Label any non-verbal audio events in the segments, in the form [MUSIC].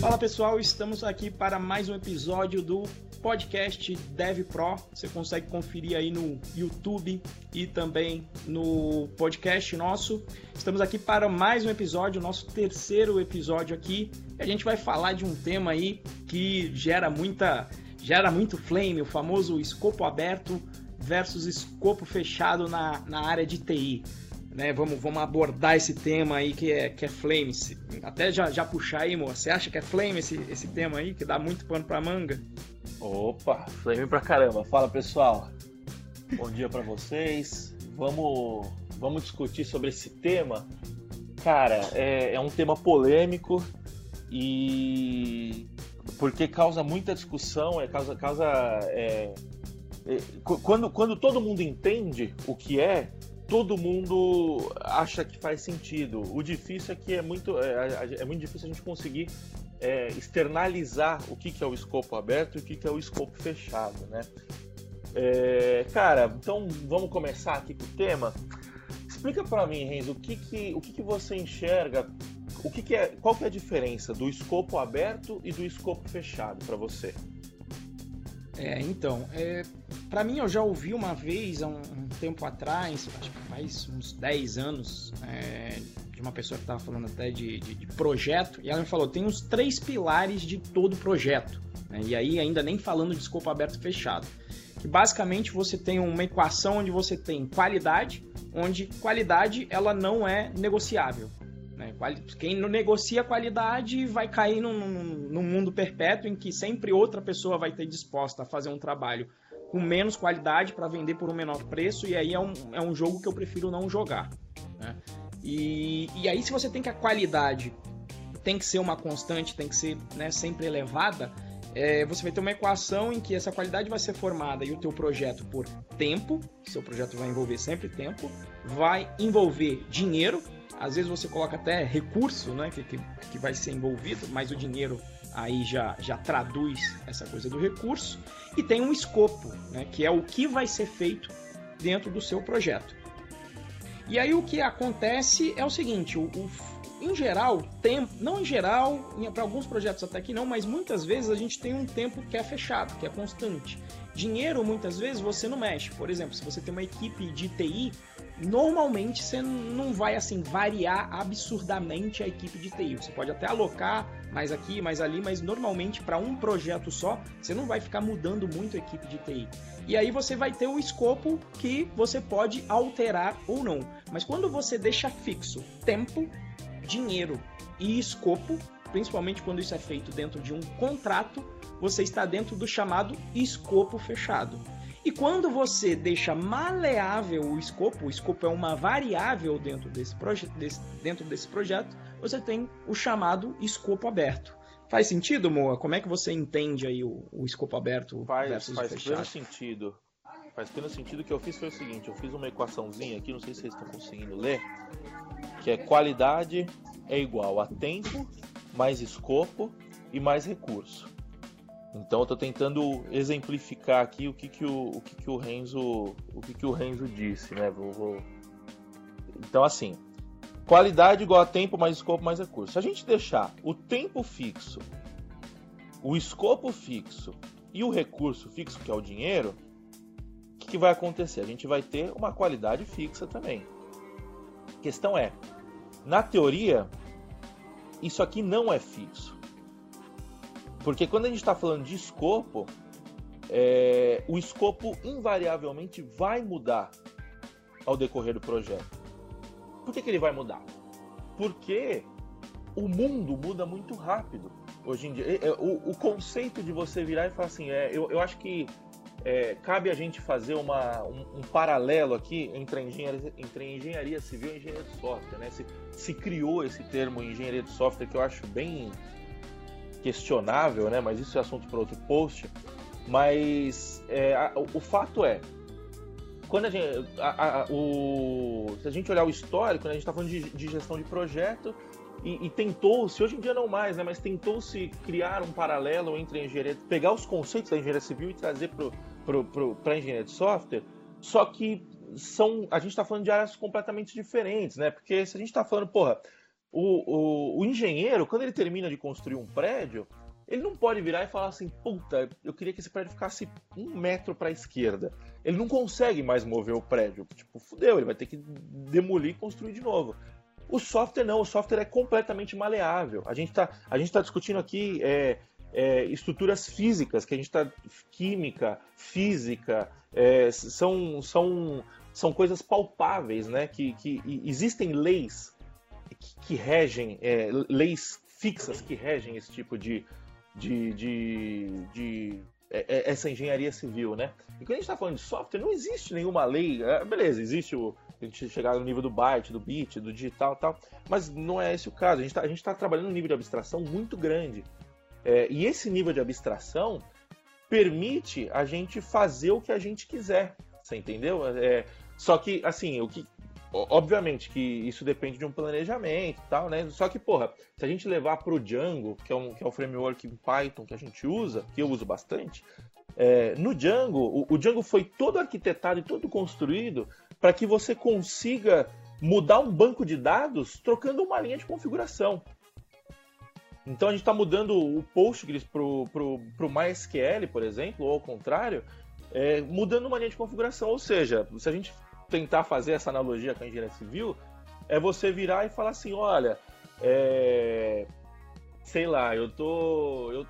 Fala pessoal, estamos aqui para mais um episódio do podcast Dev Pro. Você consegue conferir aí no YouTube e também no podcast nosso. Estamos aqui para mais um episódio, nosso terceiro episódio aqui. A gente vai falar de um tema aí que gera muita gera muito flame, o famoso escopo aberto versus escopo fechado na, na área de TI. Né, vamos, vamos abordar esse tema aí que é, que é flame. Até já, já puxar aí, moça. Você acha que é flame esse, esse tema aí, que dá muito pano pra manga? Opa, flame pra caramba. Fala pessoal. Bom dia para vocês. Vamos, vamos discutir sobre esse tema. Cara, é, é um tema polêmico e porque causa muita discussão, é causa, causa é, é, quando, quando todo mundo entende o que é, todo mundo acha que faz sentido. O difícil é que é muito, é, é muito difícil a gente conseguir é, externalizar o que, que é o escopo aberto e o que, que é o escopo fechado, né? É, cara, então vamos começar aqui com o tema. Explica para mim, Renzo, o que que, o que que você enxerga, o que que é, qual que é a diferença do escopo aberto e do escopo fechado para você? É, então, é, para mim eu já ouvi uma vez, há um, um, tempo atrás, acho que faz uns 10 anos, é, de uma pessoa que estava falando até de, de, de, projeto, e ela me falou, tem os três pilares de todo projeto, né, e aí ainda nem falando de escopo aberto e fechado, que basicamente você tem uma equação onde você tem qualidade, onde qualidade ela não é negociável, né? Quem não negocia qualidade vai cair num, num, mundo perpétuo em que sempre outra pessoa vai ter disposta a fazer um trabalho com menos qualidade para vender por um menor preço, e aí é um, é um jogo que eu prefiro não jogar. Né? E, e aí, se você tem que a qualidade tem que ser uma constante, tem que ser né, sempre elevada, é, você vai ter uma equação em que essa qualidade vai ser formada e o teu projeto por tempo, seu projeto vai envolver sempre tempo, vai envolver dinheiro, às vezes você coloca até recurso, né, que, que, que vai ser envolvido, mas o dinheiro aí já, já traduz essa coisa do recurso. E tem um escopo, né, que é o que vai ser feito dentro do seu projeto. E aí o que acontece é o seguinte, o, o em geral, tempo, não em geral, para alguns projetos até que não, mas muitas vezes a gente tem um tempo que é fechado, que é constante. Dinheiro, muitas vezes, você não mexe. Por exemplo, se você tem uma equipe de TI, normalmente você não vai assim variar absurdamente a equipe de TI. Você pode até alocar mais aqui, mais ali, mas normalmente para um projeto só, você não vai ficar mudando muito a equipe de TI. E aí você vai ter o escopo que você pode alterar ou não. Mas quando você deixa fixo tempo, dinheiro e escopo, principalmente quando isso é feito dentro de um contrato, você está dentro do chamado escopo fechado. E quando você deixa maleável o escopo, o escopo é uma variável dentro desse, desse, dentro desse projeto, você tem o chamado escopo aberto. Faz sentido, Moa? Como é que você entende aí o, o escopo aberto faz, versus faz fechado? Faz pleno sentido. Faz pleno sentido. O que eu fiz foi o seguinte, eu fiz uma equaçãozinha aqui, não sei se vocês estão conseguindo ler, que é qualidade é igual a tempo mais escopo e mais recurso. Então eu estou tentando exemplificar aqui o que, que, o, o, que, que o Renzo o que, que o Renzo disse, né? Vou, vou... Então assim, qualidade igual a tempo mais escopo mais recurso. Se a gente deixar o tempo fixo, o escopo fixo e o recurso fixo, que é o dinheiro, o que, que vai acontecer? A gente vai ter uma qualidade fixa também. A questão é, na teoria, isso aqui não é fixo. Porque quando a gente está falando de escopo, é, o escopo invariavelmente vai mudar ao decorrer do projeto. Por que, que ele vai mudar? Porque o mundo muda muito rápido hoje em dia. É, o, o conceito de você virar e falar assim, é, eu, eu acho que é, cabe a gente fazer uma, um, um, paralelo aqui entre a engenharia, entre engenharia civil e engenharia de software. Né? Se, se criou esse termo engenharia de software que eu acho bem questionável, né? Mas isso é assunto para outro post. Mas é, a, o, fato é, quando a gente, a, a, o, se a gente olhar o histórico, né, a gente está falando de, de, gestão de projeto e, e tentou-se, hoje em dia não mais, né? Mas tentou-se criar um paralelo entre a engenharia, pegar os conceitos da engenharia civil e trazer para a engenharia de software. Só que são. A gente está falando de áreas completamente diferentes, né? Porque se a gente está falando, porra, o, o, o engenheiro, quando ele termina de construir um prédio, ele não pode virar e falar assim, puta, eu queria que esse prédio ficasse um metro para a esquerda. Ele não consegue mais mover o prédio. Tipo, fudeu, ele vai ter que demolir e construir de novo. O software não, o software é completamente maleável. A gente está tá discutindo aqui é, é, estruturas físicas, que a gente está. química, física, é, são, são, são coisas palpáveis, né? Que, que existem leis que, regem, é, leis fixas que regem esse tipo de, de, de, de é, é, essa engenharia civil, né? E quando a gente está falando de software, não existe nenhuma lei. É, beleza, existe o. A gente chegar no nível do byte, do bit, do digital tal, mas não é esse o caso. A gente está tá trabalhando um nível de abstração muito grande. É, e esse nível de abstração permite a gente fazer o que a gente quiser. Você entendeu? É, só que, assim, o que, Obviamente que isso depende de um planejamento e tal, né? Só que, porra, se a gente levar para o Django, que é, um, que é o framework em Python que a gente usa, que eu uso bastante, é, no Django, o, o, Django foi todo arquitetado e todo construído para que você consiga mudar um banco de dados trocando uma linha de configuração. Então a gente está mudando o Postgres para o MySQL, por exemplo, ou ao contrário, é, mudando uma linha de configuração. Ou seja, se a gente tentar fazer essa analogia com a engenharia civil, é você virar e falar assim, olha, é... sei lá, eu tô. Eu...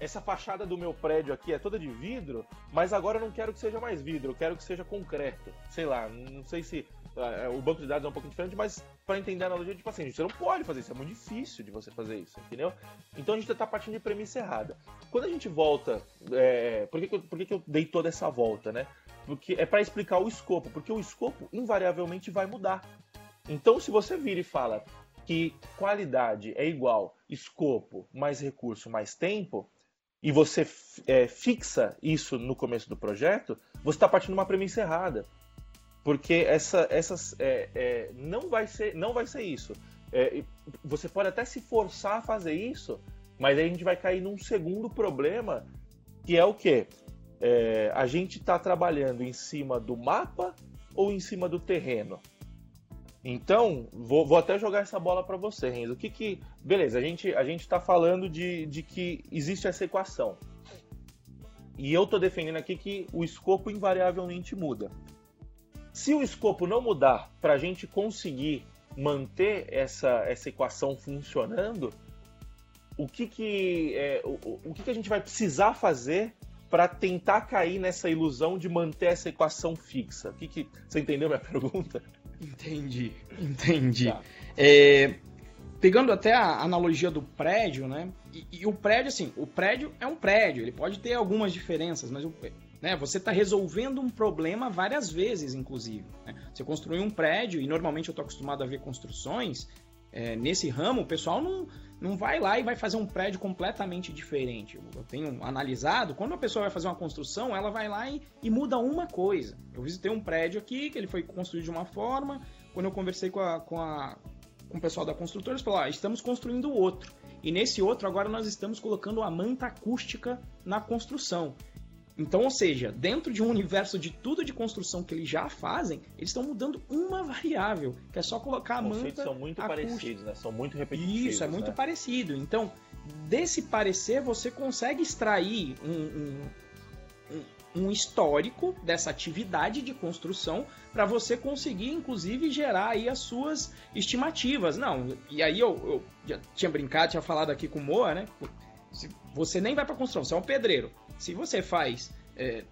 Essa fachada do meu prédio aqui é toda de vidro, mas agora eu não quero que seja mais vidro, eu quero que seja concreto. Sei lá, não sei se. É, o banco de dados é um pouco diferente, mas para entender a analogia, tipo assim, você não pode fazer isso, é muito difícil de você fazer isso, entendeu? Então a gente está partindo de premissa errada. Quando a gente volta, é, por, que, que, eu, por que, que eu dei toda essa volta, né? porque é para explicar o escopo, porque o escopo invariavelmente vai mudar. Então, se você vira e fala que qualidade é igual escopo mais recurso mais tempo, e você é, fixa isso no começo do projeto, você está partindo de uma premissa errada. Porque essa, essas, é, é, não, vai ser, não vai ser isso. É, você pode até se forçar a fazer isso, mas aí a gente vai cair num segundo problema, que é o quê? é, a gente está trabalhando em cima do mapa ou em cima do terreno? Então, vou, vou até jogar essa bola para você, Renzo. O que que. Beleza, a gente a está falando de, de que existe essa equação. E eu estou defendendo aqui que o escopo invariavelmente muda. Se o escopo não mudar para a gente conseguir manter essa, essa equação funcionando, o que que, é, o, o que, que a gente vai precisar fazer para tentar cair nessa ilusão de manter essa equação fixa. O que, que você entendeu minha [LAUGHS] pergunta? Entendi, entendi. Tá. É, pegando até a analogia do prédio, né? E, e, o prédio, assim, o prédio é um prédio, ele pode ter algumas diferenças, mas o, né, você está resolvendo um problema várias vezes, inclusive. Né? Você construiu um prédio, e normalmente eu estou acostumado a ver construções é, nesse ramo, o pessoal não não vai lá e vai fazer um prédio completamente diferente. Eu tenho analisado, quando a pessoa vai fazer uma construção, ela vai lá e, e, muda uma coisa. Eu visitei um prédio aqui, que ele foi construído de uma forma, quando eu conversei com, a, com, a, com o pessoal da construtora, eles falaram, ah, estamos construindo outro. E nesse outro, agora nós estamos colocando a manta acústica na construção. Então, ou seja, dentro de um universo de tudo de construção que eles já fazem, eles estão mudando uma variável, que é só colocar a Os manta. são muito acústica. parecidos, né? São muito repetitivos. Isso, é muito né? parecido. Então, desse parecer, você consegue extrair um, um, um histórico dessa atividade de construção para você conseguir, inclusive, gerar aí as suas estimativas. Não, e aí eu, eu já tinha brincado, tinha falado aqui com o Moa, né? Você nem vai para construção, você é um pedreiro. Se você faz é,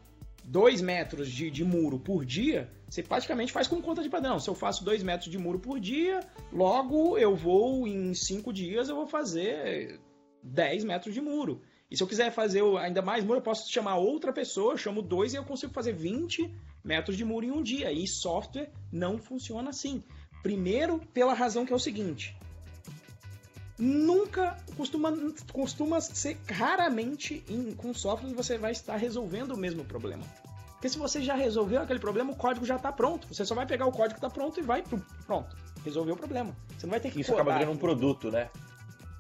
dois metros de, de, muro por dia, você praticamente faz com conta de padrão. Se eu faço dois metros de muro por dia, logo eu vou, em cinco dias, eu vou fazer 10 metros de muro. E se eu quiser fazer ainda mais muro, eu posso chamar outra pessoa, eu chamo dois e eu consigo fazer 20 metros de muro em um dia. E software não funciona assim. Primeiro, pela razão que é o seguinte: nunca costuma, costuma ser raramente em, com software você vai estar resolvendo o mesmo problema. Porque se você já resolveu aquele problema, o código já está pronto. Você só vai pegar o código que está pronto e vai pronto. Resolveu o problema. Você não vai ter que Isso acaba virando um produto, né?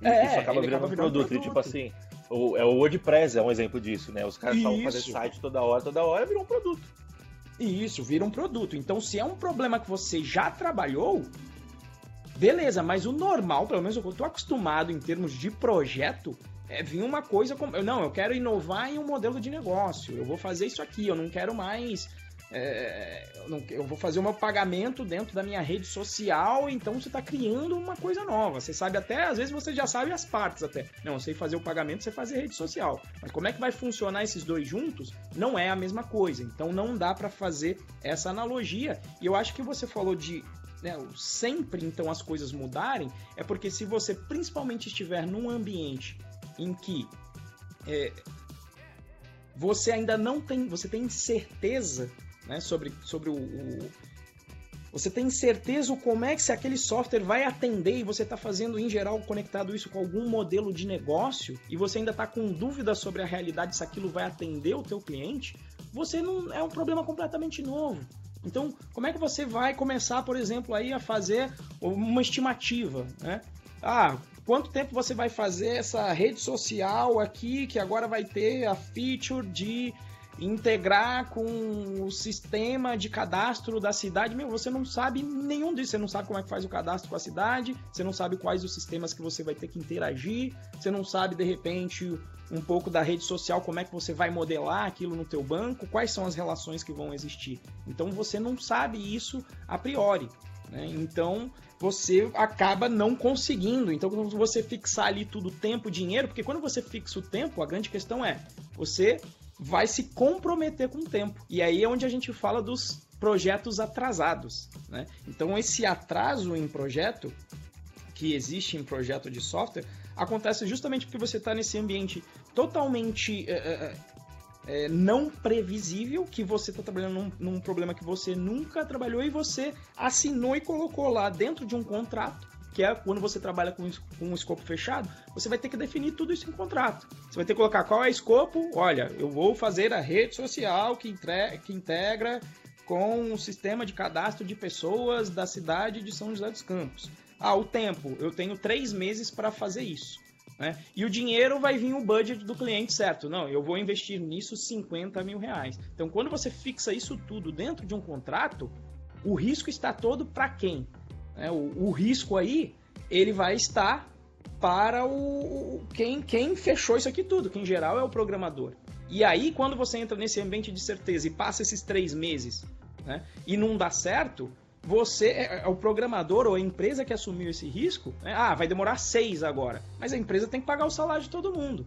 É, Isso acaba virando acaba um produto. produto. E, tipo assim, o, é o WordPress é um exemplo disso, né? Os caras estavam fazendo site toda hora, toda hora, virou um produto. Isso, vira um produto. Então, se é um problema que você já trabalhou, beleza, mas o normal, pelo menos eu estou acostumado em termos de projeto, é vir uma coisa como. Não, eu quero inovar em um modelo de negócio. Eu vou fazer isso aqui, eu não quero mais é, eu, não, eu, vou fazer o meu pagamento dentro da minha rede social, então você está criando uma coisa nova. Você sabe até, às vezes você já sabe as partes até. Não, eu sei fazer o pagamento, você fazer rede social. Mas como é que vai funcionar esses dois juntos? Não é a mesma coisa. Então não dá para fazer essa analogia. E eu acho que você falou de né, sempre então as coisas mudarem, é porque se você principalmente estiver num ambiente em que é, você ainda não tem, você tem certeza né, sobre, sobre o, o, Você tem certeza como é que se aquele software vai atender e você está fazendo, em geral, conectado isso com algum modelo de negócio e você ainda está com dúvida sobre a realidade se aquilo vai atender o teu cliente, você não é um problema completamente novo. Então, como é que você vai começar, por exemplo, aí a fazer uma estimativa, né? Ah, quanto tempo você vai fazer essa rede social aqui que agora vai ter a feature de integrar com o sistema de cadastro da cidade, meu, você não sabe nenhum disso, você não sabe como é que faz o cadastro com a cidade, você não sabe quais os sistemas que você vai ter que interagir, você não sabe de repente um pouco da rede social, como é que você vai modelar aquilo no teu banco, quais são as relações que vão existir. Então você não sabe isso a priori. Né? Então você acaba não conseguindo. Então, quando você fixar ali tudo tempo, dinheiro, porque quando você fixa o tempo, a grande questão é você vai se comprometer com o tempo. E aí é onde a gente fala dos projetos atrasados. Né? Então, esse atraso em projeto que existe em projeto de software acontece justamente porque você está nesse ambiente totalmente é, não previsível, que você está trabalhando num, num problema que você nunca trabalhou e você assinou e colocou lá dentro de um contrato que é quando você trabalha com, um escopo fechado, você vai ter que definir tudo isso em contrato. Você vai ter que colocar qual é o escopo, olha, eu vou fazer a rede social que, entre, que integra com o sistema de cadastro de pessoas da cidade de São José dos Campos. Ah, o tempo, eu tenho três meses para fazer isso. Né? E o dinheiro vai vir o budget do cliente, certo? Não, eu vou investir nisso 50 mil reais. Então, quando você fixa isso tudo dentro de um contrato, o risco está todo para quem? Né? O, o, risco aí, ele vai estar para o, quem, quem fechou isso aqui tudo, que em geral é o programador. E aí, quando você entra nesse ambiente de certeza e passa esses três meses né, e não dá certo, você é, é o programador ou a empresa que assumiu esse risco. Né, ah, vai demorar seis agora. Mas a empresa tem que pagar o salário de todo mundo.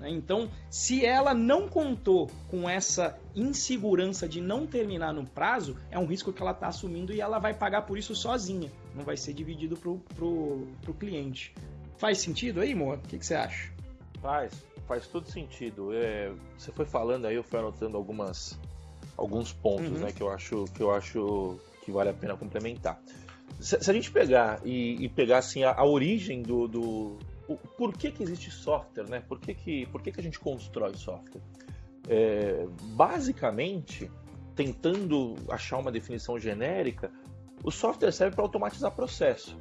Né? Então, se ela não contou com essa insegurança de não terminar no prazo, é um risco que ela está assumindo e ela vai pagar por isso sozinha. Não vai ser dividido pro, pro, pro cliente. Faz sentido aí, Moa? O que, que, você acha? Faz, faz todo sentido. É, você foi falando aí, eu fui anotando algumas, alguns pontos uhum. né, que, eu acho, que eu acho que vale a pena complementar. Se, se a gente pegar e, e pegar assim, a, a origem do, do por que, que existe software, né? Por que, que, por que, que a gente constrói software? É, basicamente, tentando achar uma definição genérica, o software serve para automatizar processo.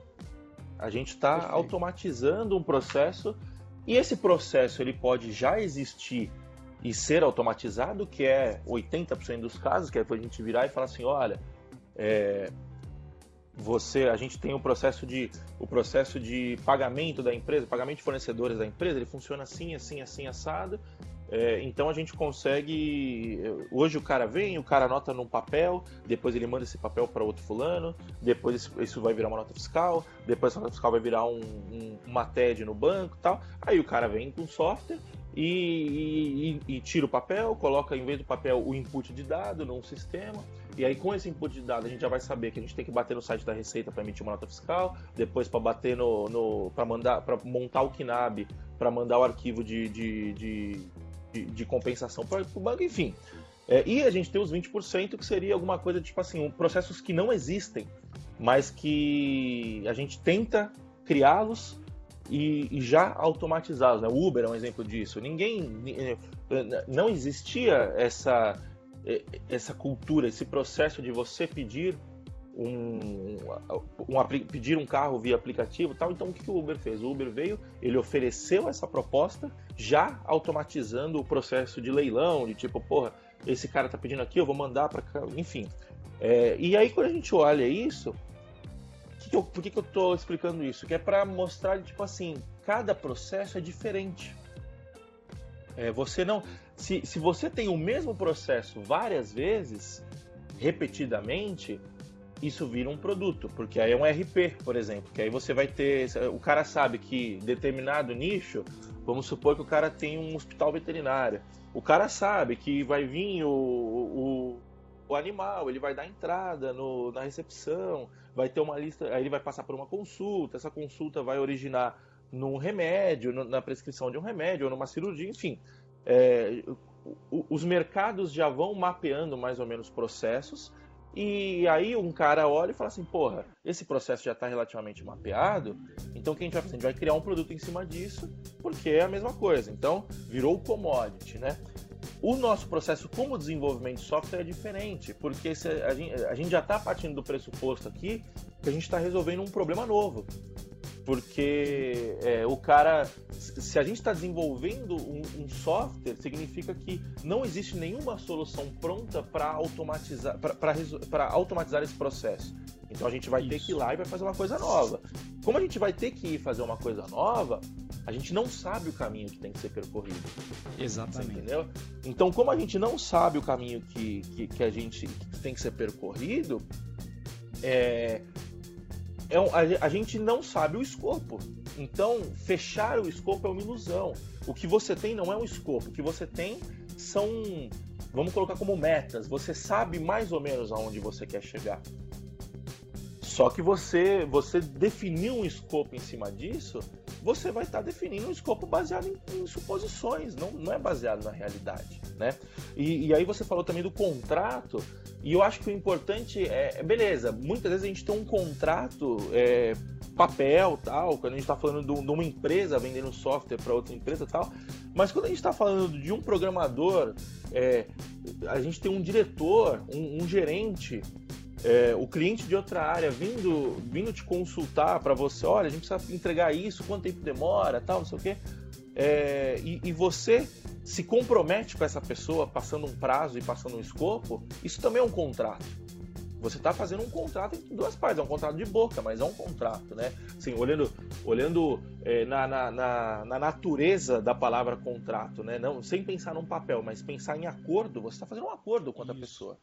A gente está automatizando um processo e esse processo ele pode já existir e ser automatizado, que é 80% dos casos, que é a gente virar e falar assim, olha, é, você a gente tem o processo de o processo de pagamento da empresa pagamento de fornecedores da empresa ele funciona assim assim assim assado é, então a gente consegue hoje o cara vem o cara anota num papel depois ele manda esse papel para outro fulano depois isso vai virar uma nota fiscal depois essa nota fiscal vai virar um, um, uma TED no banco tal aí o cara vem com software e, e, e, tira o papel, coloca em vez do papel o input de dado num sistema. E aí com esse input de dado a gente já vai saber que a gente tem que bater no site da Receita para emitir uma nota fiscal, depois para bater no, no para mandar, para montar o KNAB, para mandar o arquivo de, de, de, de, de compensação para o banco, enfim. É, e a gente tem os 20% que seria alguma coisa tipo assim, processos que não existem, mas que a gente tenta criá-los e, e já automatizados. Né? O Uber é um exemplo disso. Ninguém. Eh, não existia essa, essa cultura, esse processo de você pedir um, um, pedir um carro via aplicativo tal. Então o que o Uber fez? O Uber veio, ele ofereceu essa proposta já automatizando o processo de leilão, de tipo, porra, esse cara tá pedindo aqui, eu vou mandar para enfim. É, e aí quando a gente olha isso, que que eu, por que, que eu tô explicando isso? Que é para mostrar, tipo assim, cada processo é diferente. É, você não. Se, se você tem o mesmo processo várias vezes, repetidamente, isso vira um produto, porque aí é um RP, por exemplo, que aí você vai ter. O cara sabe que determinado nicho, vamos supor que o cara tem um hospital veterinário. O cara sabe que vai vir o, o, o animal, ele vai dar entrada no, na recepção, vai ter uma lista, aí ele vai passar por uma consulta, essa consulta vai originar num remédio, na prescrição de um remédio, ou numa cirurgia, enfim. É, os mercados já vão mapeando mais ou menos processos e aí um cara olha e fala assim, porra, esse processo já está relativamente mapeado, então o que a gente vai fazer? A gente vai criar um produto em cima disso, porque é a mesma coisa. Então, virou commodity, né? O nosso processo como desenvolvimento de software é diferente, porque a gente, já está partindo do pressuposto aqui que a gente está resolvendo um problema novo porque é, o cara, se a gente está desenvolvendo um, um, software, significa que não existe nenhuma solução pronta para automatizar, para automatizar esse processo. Então a gente vai Isso. ter que ir lá e vai fazer uma coisa nova. Como a gente vai ter que ir fazer uma coisa nova, a gente não sabe o caminho que tem que ser percorrido. Exatamente. Entendeu? Então, como a gente não sabe o caminho que, que, que a gente que tem que ser percorrido, é, é um, a, a gente não sabe o escopo. Então, fechar o escopo é uma ilusão. O que você tem não é um escopo. O que você tem são, vamos colocar como metas. Você sabe mais ou menos aonde você quer chegar. Só que você, você definiu um escopo em cima disso, você vai estar definindo um escopo baseado em, em suposições, não, não é baseado na realidade, né? E, e aí você falou também do contrato. E eu acho que o importante é, é beleza, muitas vezes a gente tem um contrato, é, papel tal, quando a gente está falando de, uma empresa vendendo software para outra empresa tal, mas quando a gente está falando de um programador, é, a gente tem um diretor, um, um gerente, é, o cliente de outra área vindo, vindo te consultar para você, olha, a gente precisa entregar isso, quanto tempo demora, tal, não sei o quê. É, e, e, você se compromete com essa pessoa passando um prazo e passando um escopo, isso também é um contrato. Você está fazendo um contrato entre duas partes, é um contrato de boca, mas é um contrato, né? Assim, olhando, olhando é, na, na, na, na, natureza da palavra contrato, né? Não, sem pensar num papel, mas pensar em acordo, você está fazendo um acordo com a pessoa.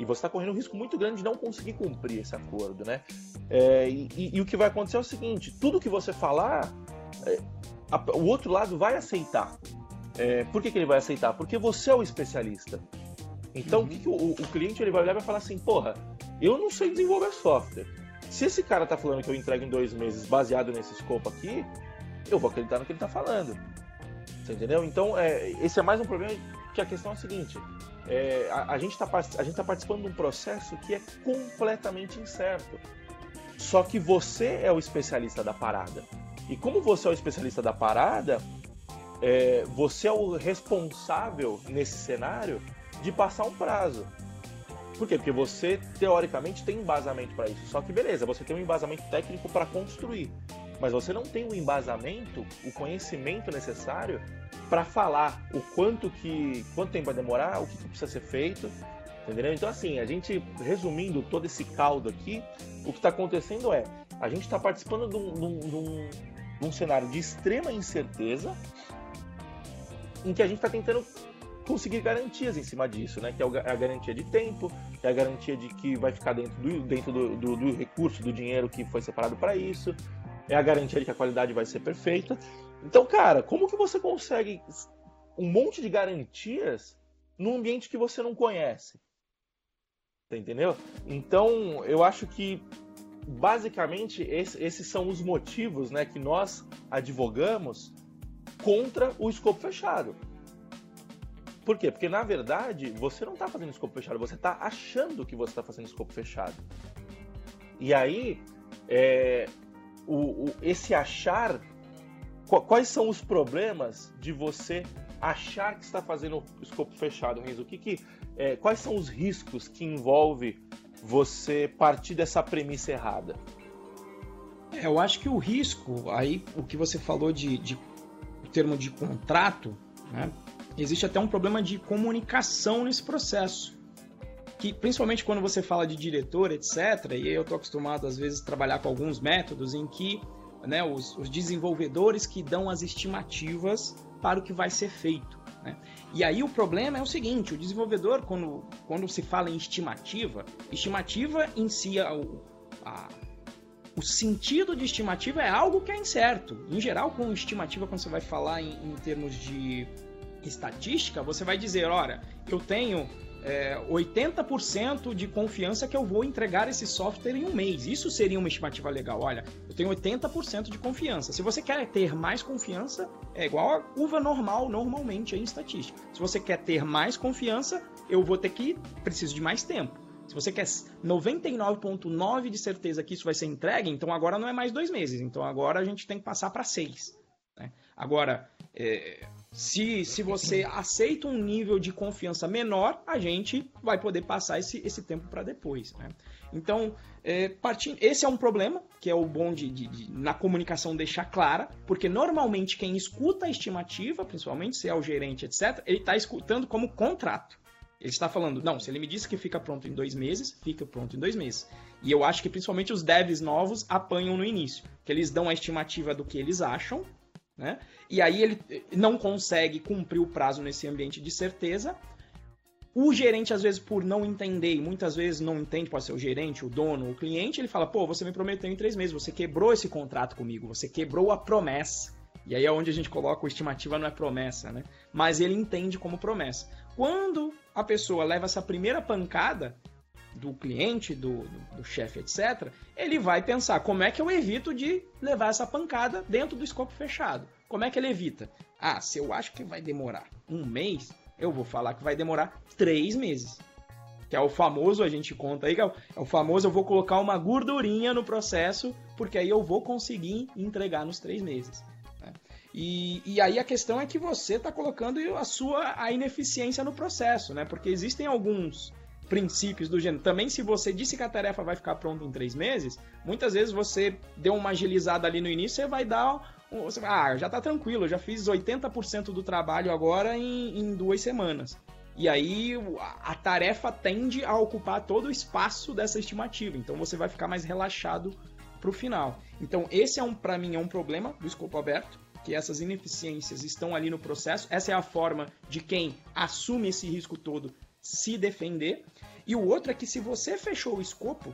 E você está correndo um risco muito grande de não conseguir cumprir esse acordo, né? É, e, e, e, o que vai acontecer é o seguinte: tudo que você falar, é, a, o outro lado vai aceitar. É, por que, que ele vai aceitar? Porque você é o especialista. Então, uhum. o, que, que o, o, cliente ele vai olhar e vai falar assim: porra, eu não sei desenvolver software. Se esse cara tá falando que eu entrego em dois meses baseado nesse escopo aqui, eu vou acreditar no que ele tá falando. Você entendeu? Então, é, esse é mais um problema que a questão é a seguinte: é, a, a, gente está tá participando de um processo que é completamente incerto. Só que você é o especialista da parada. E como você é o especialista da parada, é, você é o responsável nesse cenário de passar um prazo. Por quê? Porque você, teoricamente, tem embasamento para isso. Só que beleza, você tem um embasamento técnico para construir. Mas você não tem o embasamento, o conhecimento necessário para falar o quanto que. quanto tempo vai demorar, o que, que precisa ser feito. Entendeu? Então, assim, a gente, resumindo todo esse caldo aqui, o que está acontecendo é, a gente está participando de um, de, um, de, um, de um cenário de extrema incerteza, em que a gente está tentando conseguir garantias em cima disso, né? Que é, é a garantia de tempo, que é a garantia de que vai ficar dentro do, dentro do, do, do recurso, do dinheiro que foi separado para isso, é a garantia de que a qualidade vai ser perfeita. Então, cara, como que você consegue um monte de garantias num ambiente que você não conhece? Você entendeu? Então, eu acho que basicamente esses são os motivos né, que nós advogamos contra o escopo fechado. Por quê? Porque na verdade você não está fazendo escopo fechado, você está achando que você está fazendo escopo fechado. E aí, é, o, o, esse achar, quais são os problemas de você achar que está fazendo escopo fechado, Renzo? O que, que é, quais são os riscos que envolve você partir dessa premissa errada? É, eu acho que o risco, aí o que você falou de, de termo de contrato, né? existe até um problema de comunicação nesse processo. Que principalmente quando você fala de diretor, etc., e eu estou acostumado às vezes a trabalhar com alguns métodos em que né, os, os desenvolvedores que dão as estimativas para o que vai ser feito. Né? E aí o problema é o seguinte: o desenvolvedor, quando, quando se fala em estimativa, estimativa em si, a, a, o sentido de estimativa é algo que é incerto. Em geral, com estimativa, quando você vai falar em, em termos de estatística, você vai dizer: olha, eu tenho é, 80% de confiança que eu vou entregar esse software em um mês. Isso seria uma estimativa legal. Olha, eu tenho 80% de confiança. Se você quer ter mais confiança, é igual a curva normal, normalmente em estatística. Se você quer ter mais confiança, eu vou ter que preciso de mais tempo. Se você quer 99,9% de certeza que isso vai ser entregue, então agora não é mais dois meses. Então agora a gente tem que passar para seis. Né? Agora, é, se, se você aceita um nível de confiança menor, a gente vai poder passar esse, esse tempo para depois. Né? Então, é, partindo, esse é um problema, que é o bom de, de, de, na comunicação deixar clara, porque normalmente quem escuta a estimativa, principalmente se é o gerente, etc., ele está escutando como contrato. Ele está falando, não, se ele me disse que fica pronto em dois meses, fica pronto em dois meses. E eu acho que principalmente os devs novos apanham no início, que eles dão a estimativa do que eles acham, né? E aí ele não consegue cumprir o prazo nesse ambiente de certeza. O gerente, às vezes, por não entender, e muitas vezes não entende, pode ser o gerente, o dono, o cliente, ele fala: pô, você me prometeu em três meses, você quebrou esse contrato comigo, você quebrou a promessa. E aí é onde a gente coloca o estimativa não é promessa, né? Mas ele entende como promessa. Quando a pessoa leva essa primeira pancada, do cliente, do, do, do chefe, etc., ele vai pensar como é que eu evito de levar essa pancada dentro do escopo fechado. Como é que ele evita? Ah, se eu acho que vai demorar um mês, eu vou falar que vai demorar três meses. Que é o famoso, a gente conta aí, que é o, é o famoso eu vou colocar uma gordurinha no processo, porque aí eu vou conseguir entregar nos três meses. E, e, aí a questão é que você está colocando a sua a ineficiência no processo, né? Porque existem alguns princípios do gênero. Também, se você disse que a tarefa vai ficar pronta em três meses, muitas vezes você deu uma agilizada ali no início, você vai dar. Você vai, ah, já tá tranquilo, já fiz 80% do trabalho agora em, em duas semanas. E aí a tarefa tende a ocupar todo o espaço dessa estimativa. Então você vai ficar mais relaxado para o final. Então esse é um para mim é um problema do escopo aberto, que essas ineficiências estão ali no processo. Essa é a forma de quem assume esse risco todo se defender. E o outro é que se você fechou o escopo,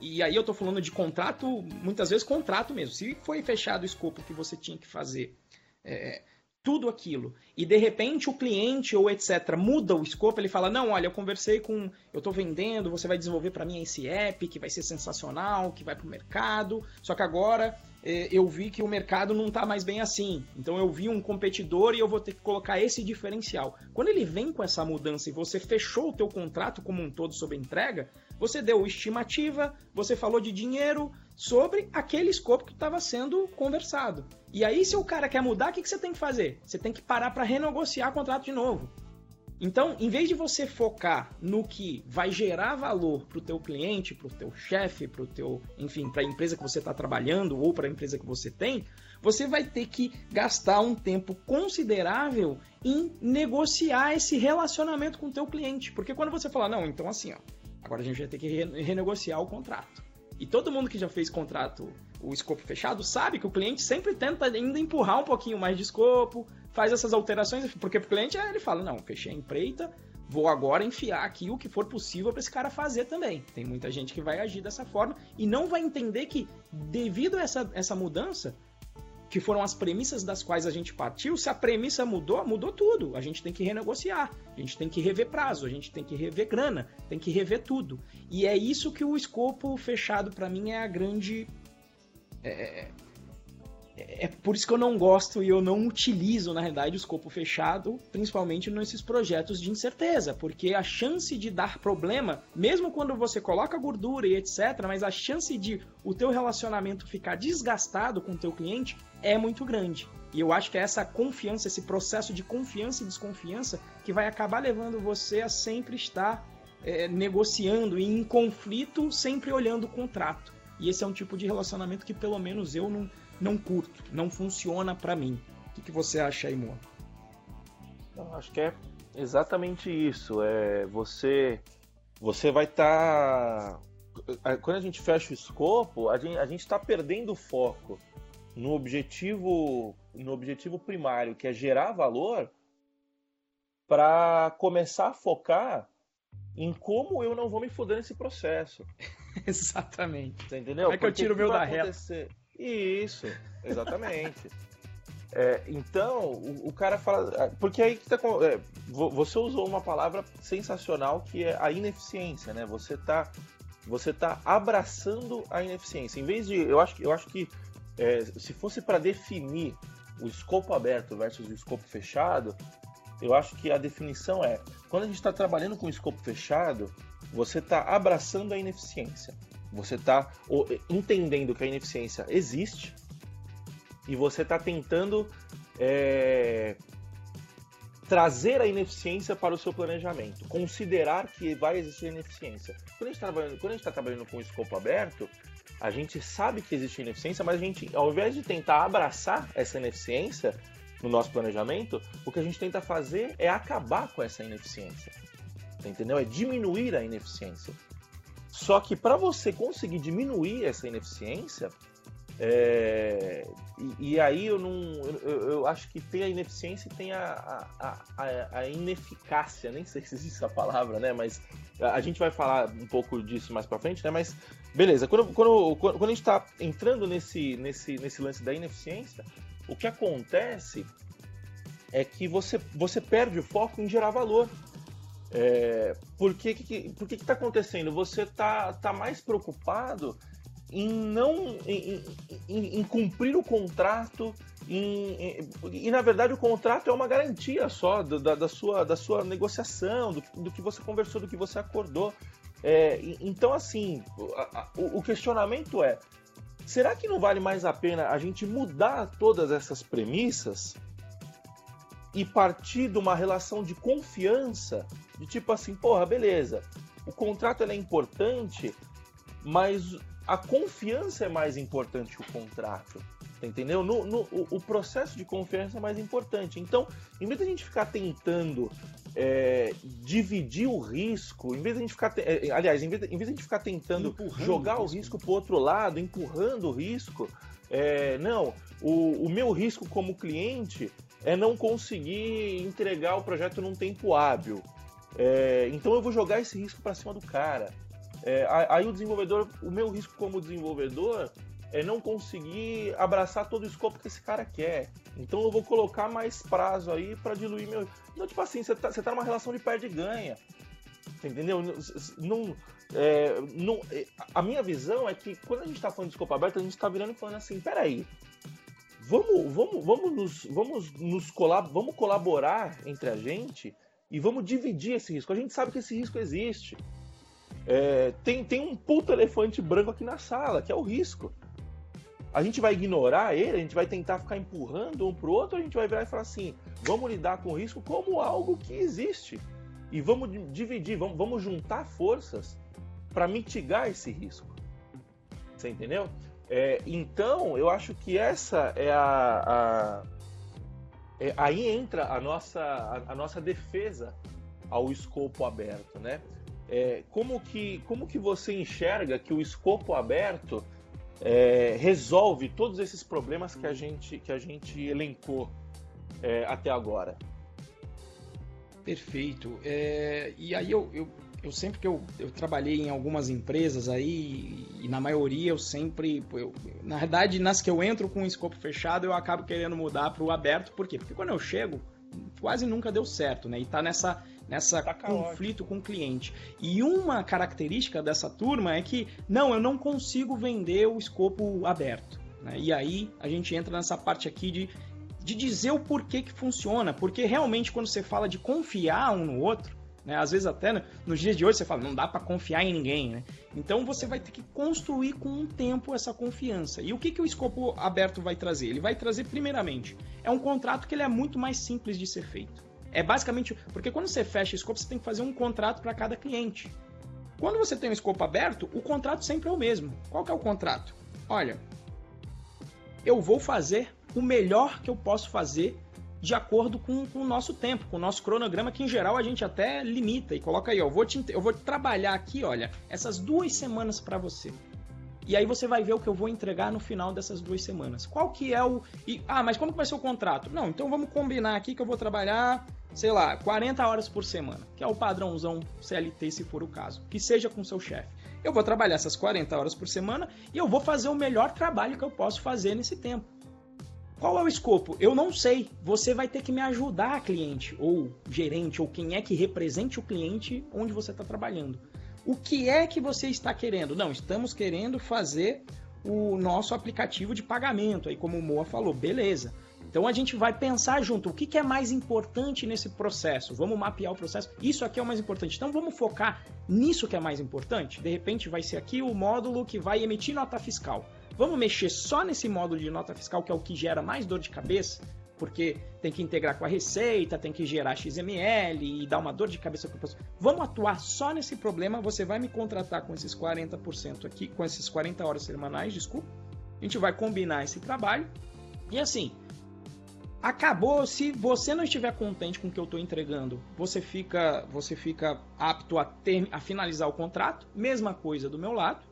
e aí eu tô falando de contrato, muitas vezes contrato mesmo. Se foi fechado o escopo que você tinha que fazer é, tudo aquilo, e de repente o cliente ou etc muda o escopo, ele fala: Não, olha, eu conversei com. Eu tô vendendo, você vai desenvolver para mim esse app que vai ser sensacional, que vai pro mercado, só que agora eu vi que o mercado não está mais bem assim. Então eu vi um competidor e eu vou ter que colocar esse diferencial. Quando ele vem com essa mudança e você fechou o teu contrato como um todo sobre entrega, você deu estimativa, você falou de dinheiro sobre aquele escopo que estava sendo conversado. E aí se o cara quer mudar, o que, que você tem que fazer? Você tem que parar para renegociar o contrato de novo. Então, em vez de você focar no que vai gerar valor para o teu cliente, para o teu chefe, para o teu, enfim, para a empresa que você está trabalhando ou para a empresa que você tem, você vai ter que gastar um tempo considerável em negociar esse relacionamento com o teu cliente, porque quando você falar não, então assim, ó, agora a gente vai ter que renegociar o contrato. E todo mundo que já fez contrato, o escopo fechado, sabe que o cliente sempre tenta ainda empurrar um pouquinho mais de escopo, faz essas alterações, porque pro cliente ele fala: não, fechei a empreita, vou agora enfiar aqui o que for possível para esse cara fazer também. Tem muita gente que vai agir dessa forma e não vai entender que, devido a essa, essa mudança, que foram as premissas das quais a gente partiu, se a premissa mudou, mudou tudo. A gente tem que renegociar, a gente tem que rever prazo, a gente tem que rever grana, tem que rever tudo. E é isso que o escopo fechado para mim é a grande. É, é por isso que eu não gosto e eu não utilizo, na realidade, o escopo fechado, principalmente nesses projetos de incerteza, porque a chance de dar problema, mesmo quando você coloca gordura e etc, mas a chance de o teu relacionamento ficar desgastado com o teu cliente é muito grande. E eu acho que é essa confiança, esse processo de confiança e desconfiança que vai acabar levando você a sempre estar é, negociando e em conflito, sempre olhando o contrato. E esse é um tipo de relacionamento que pelo menos eu não não curto, não funciona para mim. O que, que, você acha aí, Moa? Eu acho que é exatamente isso. É você você vai estar tá... quando a gente fecha o escopo, a gente está perdendo o foco no objetivo no objetivo primário, que é gerar valor, para começar a focar em como eu não vou me foder nesse processo. [LAUGHS] exatamente. Você entendeu? Como é que eu tiro o meu da reta? Isso, exatamente. [LAUGHS] É, então, o, o, cara fala. Porque aí que tá. É, você usou uma palavra sensacional que é a ineficiência, né? Você tá, você tá abraçando a ineficiência. Em vez de. Eu acho, eu acho que é, se fosse para definir o escopo aberto versus o escopo fechado, eu acho que a definição é: quando a gente está trabalhando com escopo fechado, você está abraçando a ineficiência. Você está entendendo que a ineficiência existe e você está tentando é, trazer a ineficiência para o seu planejamento, considerar que vai existir ineficiência. Quando a gente está trabalhando, tá com o escopo aberto, a gente sabe que existe ineficiência, mas a gente, ao invés de tentar abraçar essa ineficiência no nosso planejamento, o que a gente tenta fazer é acabar com essa ineficiência. Entendeu? É diminuir a ineficiência. Só que para você conseguir diminuir essa ineficiência, é, e, e, aí eu não. Eu, eu, acho que tem a ineficiência e tem a, a, a, a, ineficácia, nem sei se existe essa palavra, né? Mas a, gente vai falar um pouco disso mais pra frente, né? Mas beleza, quando, quando, quando a gente está entrando nesse, nesse, nesse lance da ineficiência, o que acontece é que você, você perde o foco em gerar valor. É, por que que, que que tá acontecendo? Você tá, tá mais preocupado em não em, em, em cumprir o contrato em, e na verdade o contrato é uma garantia só da, da, sua, da sua negociação, do, do que você conversou, do que você acordou. É, então, assim, a, o questionamento é: será que não vale mais a pena a gente mudar todas essas premissas e partir de uma relação de confiança, de tipo assim, porra, beleza, o contrato é importante, mas a confiança é mais importante que o contrato. Entendeu? No, no, o, processo de confiança é mais importante. Então, em vez de a gente ficar tentando é, dividir o risco, em vez de a gente ficar. É, aliás, em vez de, em vez de a gente ficar tentando empurrando jogar o risco, risco para o outro lado, empurrando o risco, é, não, o, o meu risco como cliente é não conseguir entregar o projeto num tempo hábil. É, então eu vou jogar esse risco para cima do cara. É, aí o desenvolvedor, o meu risco como desenvolvedor é não conseguir abraçar todo o escopo que esse cara quer. Então eu vou colocar mais prazo aí para diluir meu. Não, tipo assim, você tá, tá numa relação de perde-ganha. Entendeu? Não, é, não, é, a minha visão é que quando a gente está falando de escopo aberto, a gente está virando e falando assim: peraí, vamos, vamos, vamos, nos, vamos, nos colab vamos colaborar entre a gente e vamos dividir esse risco. A gente sabe que esse risco existe. É, tem, tem um puto elefante branco aqui na sala, que é o risco. A gente vai ignorar ele, a gente vai tentar ficar empurrando um pro outro, a gente vai virar e falar assim: vamos lidar com o risco como algo que existe. E vamos dividir, vamos, vamos juntar forças para mitigar esse risco. Você entendeu? É, então, eu acho que essa é a. a é, aí entra a nossa, a, a nossa defesa ao escopo aberto, né? É, como, que, como que você enxerga que o escopo aberto é, resolve todos esses problemas que a gente, que a gente elencou é, até agora? Perfeito. É, e aí eu, eu, eu, sempre que eu, eu trabalhei em algumas empresas aí, e na maioria eu sempre. Eu, na verdade, nas que eu entro com o escopo fechado, eu acabo querendo mudar para o aberto. Por quê? Porque quando eu chego, quase nunca deu certo, né? E tá nessa nessa tá conflito com o cliente. E uma característica dessa turma é que, não, eu não consigo vender o escopo aberto. Né? E aí a gente entra nessa parte aqui de, de dizer o porquê que funciona, porque realmente quando você fala de confiar um no outro, né? Às vezes até nos dias de hoje você fala, não dá para confiar em ninguém, né? Então você vai ter que construir com o tempo essa confiança. E o que, que o escopo aberto vai trazer? Ele vai trazer, primeiramente, é um contrato que ele é muito mais simples de ser feito. É basicamente. Porque quando você fecha escopo, você tem que fazer um contrato para cada cliente. Quando você tem um escopo aberto, o contrato sempre é o mesmo. Qual que é o contrato? Olha, eu vou fazer o melhor que eu posso fazer de acordo com, com, o nosso tempo, com o nosso cronograma, que em geral a gente até limita e coloca aí, ó, eu vou, te, eu vou trabalhar aqui, olha, essas duas semanas para você. E aí você vai ver o que eu vou entregar no final dessas duas semanas. Qual que é o. E, ah, mas como que vai ser o contrato? Não, então vamos combinar aqui que eu vou trabalhar, sei lá, 40 horas por semana, que é o padrãozão CLT se for o caso. Que seja com seu chefe. Eu vou trabalhar essas 40 horas por semana e eu vou fazer o melhor trabalho que eu posso fazer nesse tempo. Qual é o escopo? Eu não sei. Você vai ter que me ajudar, cliente, ou gerente, ou quem é que represente o cliente onde você está trabalhando. O que é que você está querendo? Não, estamos querendo fazer o nosso aplicativo de pagamento. Aí, como o Moa falou, beleza. Então a gente vai pensar junto o que, que é mais importante nesse processo. Vamos mapear o processo. Isso aqui é o mais importante. Então vamos focar nisso que é mais importante. De repente vai ser aqui o módulo que vai emitir nota fiscal. Vamos mexer só nesse módulo de nota fiscal que é o que gera mais dor de cabeça? porque tem que integrar com a receita, tem que gerar XML e dar uma dor de cabeça para o Vamos atuar só nesse problema, você vai me contratar com esses 40% aqui, com esses 40 horas semanais, desculpa. A gente vai combinar esse trabalho. E assim, acabou, se você não estiver contente com o que eu estou entregando, você fica, você fica apto a, ter, a finalizar o contrato. Mesma coisa do meu lado.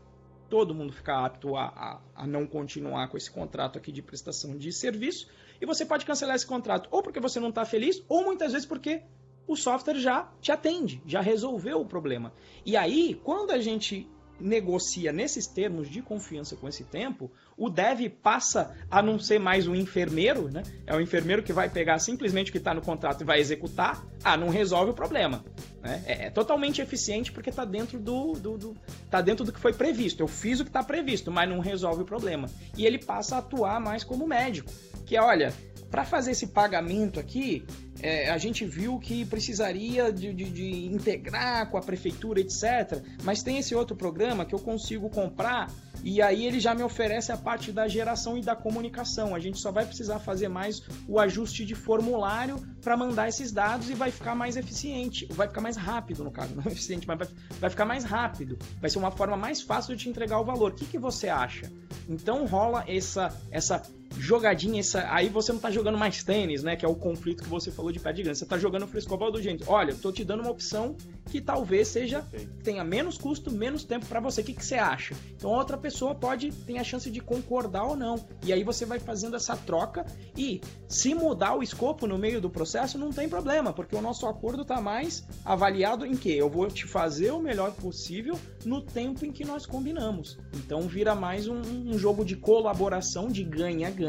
Todo mundo fica apto a, a, a não continuar com esse contrato aqui de prestação de serviço e você pode cancelar esse contrato ou porque você não está feliz, ou muitas vezes porque o software já te atende, já resolveu o problema. E aí, quando a gente negocia nesses termos de confiança com esse tempo, o dev passa a não ser mais um enfermeiro, né? É o enfermeiro que vai pegar simplesmente o que está no contrato e vai executar. Ah, não resolve o problema. Né? É, é, totalmente eficiente porque está dentro do, do, do, tá dentro do que foi previsto. Eu fiz o que está previsto, mas não resolve o problema. E ele passa a atuar mais como médico que é, olha, para fazer esse pagamento aqui, é, a gente viu que precisaria de, de, de, integrar com a prefeitura, etc. Mas tem esse outro programa que eu consigo comprar e aí ele já me oferece a parte da geração e da comunicação. A gente só vai precisar fazer mais o ajuste de formulário para mandar esses dados e vai ficar mais eficiente, vai ficar mais rápido no caso, [LAUGHS] não eficiente, mas vai, vai ficar mais rápido. Vai ser uma forma mais fácil de te entregar o valor. O que, que você acha? Então rola essa essa jogadinha, essa, aí você não tá jogando mais tênis, né? Que é o conflito que você falou de pé de grana. Você tá jogando frescobol do gente. Olha, tô te dando uma opção que talvez seja tenha menos custo, menos tempo para você. O que, que você acha? Então outra pessoa pode ter a chance de concordar ou não. E aí você vai fazendo essa troca e se mudar o escopo no meio do processo não tem problema, porque o nosso acordo tá mais avaliado em que eu vou te fazer o melhor possível no tempo em que nós combinamos. Então vira mais um, um jogo de colaboração, de ganha-ganha,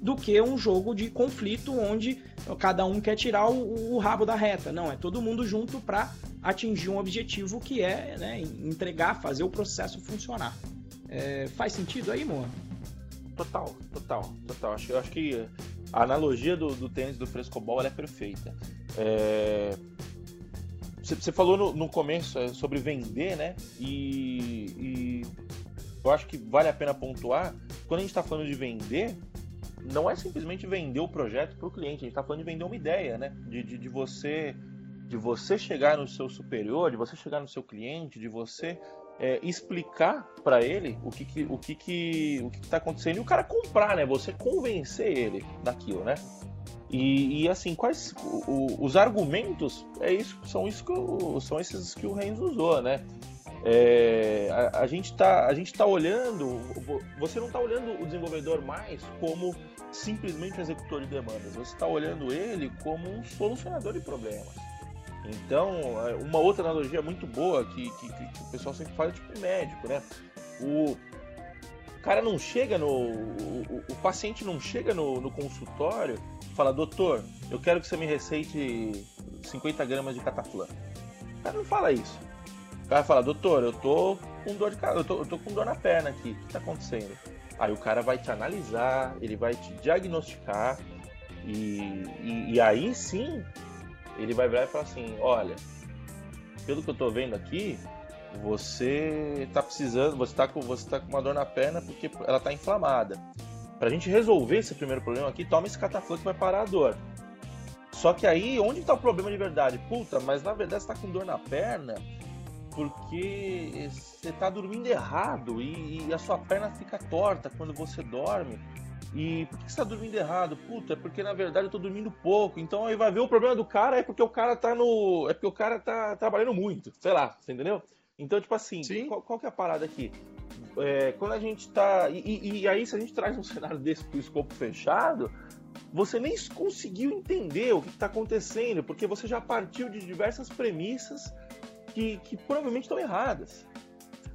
do que um jogo de conflito onde cada um quer tirar o, o rabo da reta. Não, é todo mundo junto para atingir um objetivo que é né, entregar, fazer o processo funcionar. É, faz sentido aí, Moa? Total, total, total. Acho, eu acho que a analogia do, do tênis do frescobol é perfeita. É... Você falou no, no, começo é, sobre vender, né? E, e, eu acho que vale a pena pontuar. Quando a gente está falando de vender, não é simplesmente vender o projeto para o cliente. A gente está falando de vender uma ideia, né? De, de, de, você de você chegar no seu superior, de você chegar no seu cliente, de você é, explicar para ele o que, que o que, que o que está acontecendo e o cara comprar, né? Você convencer ele daquilo, né? E, e assim, quais o, os argumentos é isso, são isso que o, são esses que o Renzo usou, né? É, a, a, gente tá, gente tá olhando, você não está olhando o desenvolvedor mais como simplesmente executor de demandas, você está olhando ele como um solucionador de problemas. Então, é, uma outra analogia muito boa que, que, que o pessoal sempre fala é tipo médico, né? O, cara não chega no. O, o paciente não chega no, no, consultório e fala, doutor, eu quero que você me receite 50 gramas de cataflã. O cara não fala isso. O cara fala, doutor, eu tô com dor de eu tô, eu tô com dor na perna aqui, o que tá acontecendo? Aí o cara vai te analisar, ele vai te diagnosticar e, e, e aí sim ele vai virar e falar assim: olha, pelo que eu tô vendo aqui, você tá precisando, você tá com, você tá com uma dor na perna porque ela tá inflamada. Pra gente resolver esse primeiro problema aqui, toma esse cataflã que vai parar a dor. Só que aí, onde tá o problema de verdade? Puta, mas na verdade você tá com dor na perna porque você tá dormindo errado e, e a sua perna fica torta quando você dorme. E por que você está dormindo errado? Puta, é porque na verdade eu tô dormindo pouco. Então aí vai ver o problema do cara é porque o cara tá no. É porque o cara tá trabalhando muito. Sei lá, você entendeu? Então, tipo assim, qual, qual, que é a parada aqui? É, quando a gente tá. E, e, aí, se a gente traz um cenário desse pro escopo fechado, você nem conseguiu entender o que está acontecendo, porque você já partiu de diversas premissas que, que provavelmente estão erradas.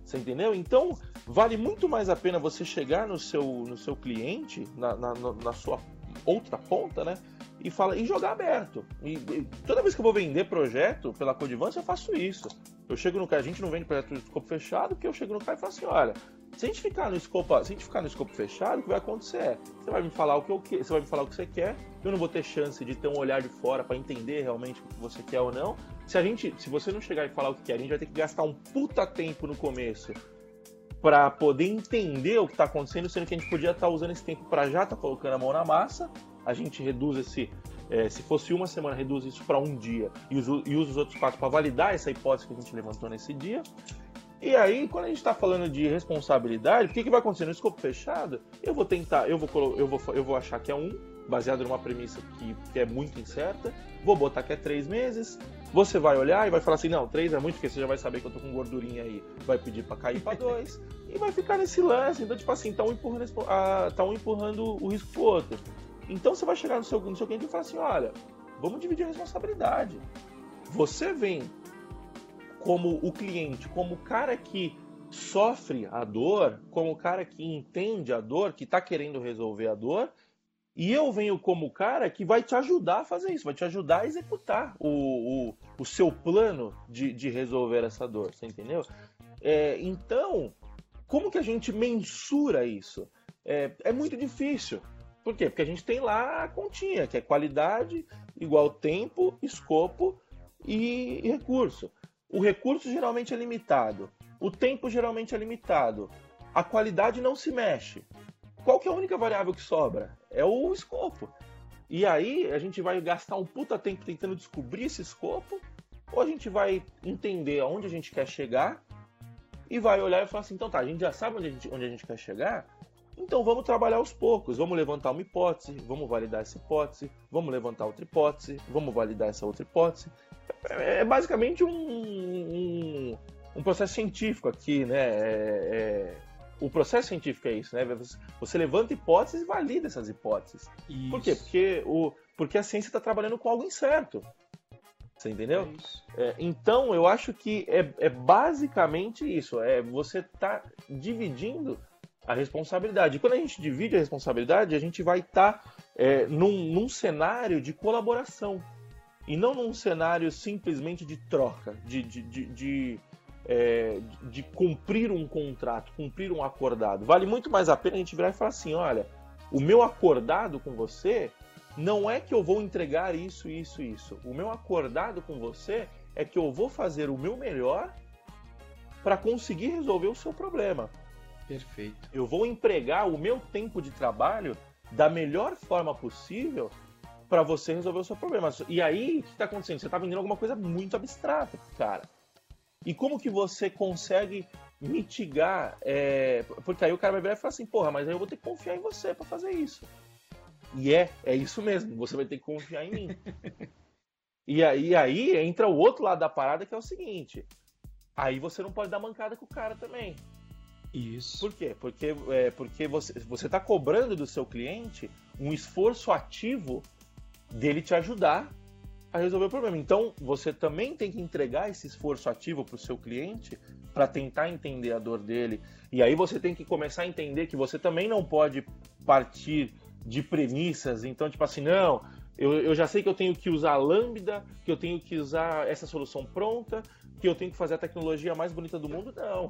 Você entendeu? Então, vale muito mais a pena você chegar no seu, no seu cliente, na, na, na sua outra ponta, né? E, fala, e jogar aberto. E, e, toda vez que eu vou vender projeto pela Codivance, eu faço isso. Eu chego no cara, a gente não vende projeto de escopo fechado, porque eu chego no cara e falo assim, olha, se a gente ficar no escopo, se a gente ficar no escopo fechado, o que vai acontecer é, você vai me falar o que eu quero, você vai me falar o que você quer, eu não vou ter chance de ter um olhar de fora para entender realmente o que você quer ou não. Se a gente, se você não chegar e falar o que quer, a gente vai ter que gastar um puta tempo no começo para poder entender o que está acontecendo, sendo que a gente podia estar tá usando esse tempo para já estar tá colocando a mão na massa. A gente reduz esse, é, se fosse uma semana, reduz isso para um dia e usa, e usa os outros quatro para validar essa hipótese que a gente levantou nesse dia. E aí, quando a gente está falando de responsabilidade, o que, que vai acontecer no escopo fechado? Eu vou tentar, eu vou, eu vou, eu vou achar que é um, baseado numa premissa que, que é muito incerta, vou botar que é três meses, você vai olhar e vai falar assim, não, três é muito, porque você já vai saber que eu tô com gordurinha aí, vai pedir para cair para dois, e vai ficar nesse lance. Então, tipo assim, tá um empurrando, tá um empurrando o risco pro outro. Então você vai chegar no seu, no seu cliente e falar assim, olha, vamos dividir a responsabilidade. Você vem como o cliente, como o cara que sofre a dor, como o cara que entende a dor, que está querendo resolver a dor, e eu venho como o cara que vai te ajudar a fazer isso, vai te ajudar a executar o, o, o seu plano de, de resolver essa dor, você entendeu? É, então, como que a gente mensura isso? É, é muito difícil. Por quê? Porque a gente tem lá a continha, que é qualidade igual tempo, escopo e, recurso. O recurso geralmente é limitado, o tempo geralmente é limitado, a qualidade não se mexe. Qual que é a única variável que sobra? É o escopo. E aí a gente vai gastar um puta tempo tentando descobrir esse escopo, ou a gente vai entender aonde a gente quer chegar e vai olhar e falar assim, então tá, a gente já sabe onde a gente, onde a gente quer chegar, então vamos trabalhar aos poucos, vamos levantar uma hipótese, vamos validar essa hipótese, vamos levantar outra hipótese, vamos validar essa outra hipótese, é, é basicamente um, um, um, processo científico aqui, né? É, é, o processo científico é isso, né? Você levanta hipóteses e valida essas hipóteses. Isso. Por quê? Porque, o, porque a ciência está trabalhando com algo incerto. Você entendeu? É é, então, eu acho que é, é basicamente isso. É você está dividindo a responsabilidade. E quando a gente divide a responsabilidade, a gente vai estar tá, é, num, num cenário de colaboração e não num cenário simplesmente de troca, de, de, de, de, é, de cumprir um contrato, cumprir um acordado. Vale muito mais a pena a gente virar e falar assim: olha, o meu acordado com você não é que eu vou entregar isso, isso, isso. O meu acordado com você é que eu vou fazer o meu melhor para conseguir resolver o seu problema. Perfeito. Eu vou empregar o meu tempo de trabalho da melhor forma possível para você resolver o seu problema. E aí, o que está acontecendo? Você está vendendo alguma coisa muito abstrata, cara. E como que você consegue mitigar? É... Porque aí o cara vai virar e falar assim, porra, mas aí eu vou ter que confiar em você para fazer isso. E é, é isso mesmo, você vai ter que confiar em mim. e aí, aí entra o outro lado da parada que é o seguinte: aí você não pode dar mancada com o cara também. Isso. Por quê? Porque, é, porque você está cobrando do seu cliente um esforço ativo dele te ajudar a resolver o problema. Então, você também tem que entregar esse esforço ativo para o seu cliente para tentar entender a dor dele. E aí você tem que começar a entender que você também não pode partir de premissas. Então, tipo assim, não, eu, eu já sei que eu tenho que usar a Lambda, que eu tenho que usar essa solução pronta, que eu tenho que fazer a tecnologia mais bonita do mundo. Não.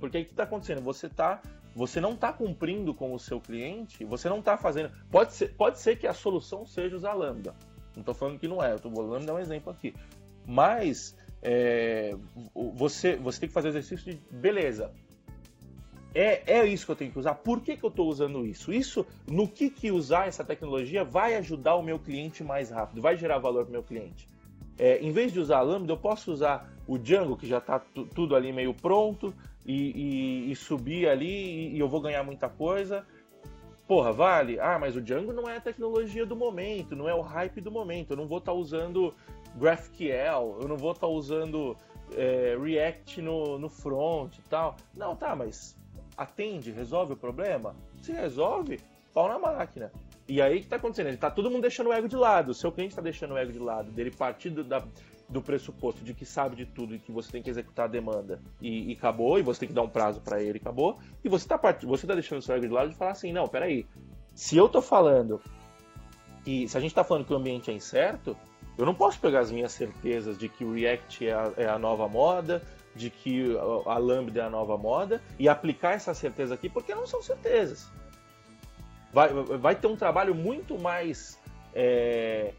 Porque aí o que está acontecendo? Você tá, você não está cumprindo com o seu cliente, você não está fazendo. Pode ser, pode ser que a solução seja usar Lambda. Não estou falando que não é, eu estou falando dar um exemplo aqui. Mas é, você, você tem que fazer o exercício de beleza. É, é isso que eu tenho que usar. Por que, que eu estou usando isso? Isso, no que, que usar essa tecnologia vai ajudar o meu cliente mais rápido, vai gerar valor para o meu cliente. É, em vez de usar a Lambda, eu posso usar o Django, que já está tudo ali meio pronto, e, e, e subir ali e, e eu vou ganhar muita coisa. Porra, vale? Ah, mas o Django não é a tecnologia do momento, não é o hype do momento. Eu não vou estar tá usando GraphQL, eu não vou estar tá usando é, React no, no front e tal. Não, tá, mas atende, resolve o problema? Se resolve, pau na máquina. E aí o que está acontecendo? Ele tá todo mundo deixando o ego de lado. O seu cliente está deixando o ego de lado, dele partir da, do pressuposto de que sabe de tudo e que você tem que executar a demanda e, e acabou, e você tem que dar um prazo para ele e acabou. E você está você tá deixando o seu ego de lado de falar assim: não, peraí, se eu estou falando e se a gente está falando que o ambiente é incerto, eu não posso pegar as minhas certezas de que o React é a, é a nova moda, de que a Lambda é a nova moda e aplicar essa certeza aqui, porque não são certezas. Vai, vai ter um trabalho muito mais é,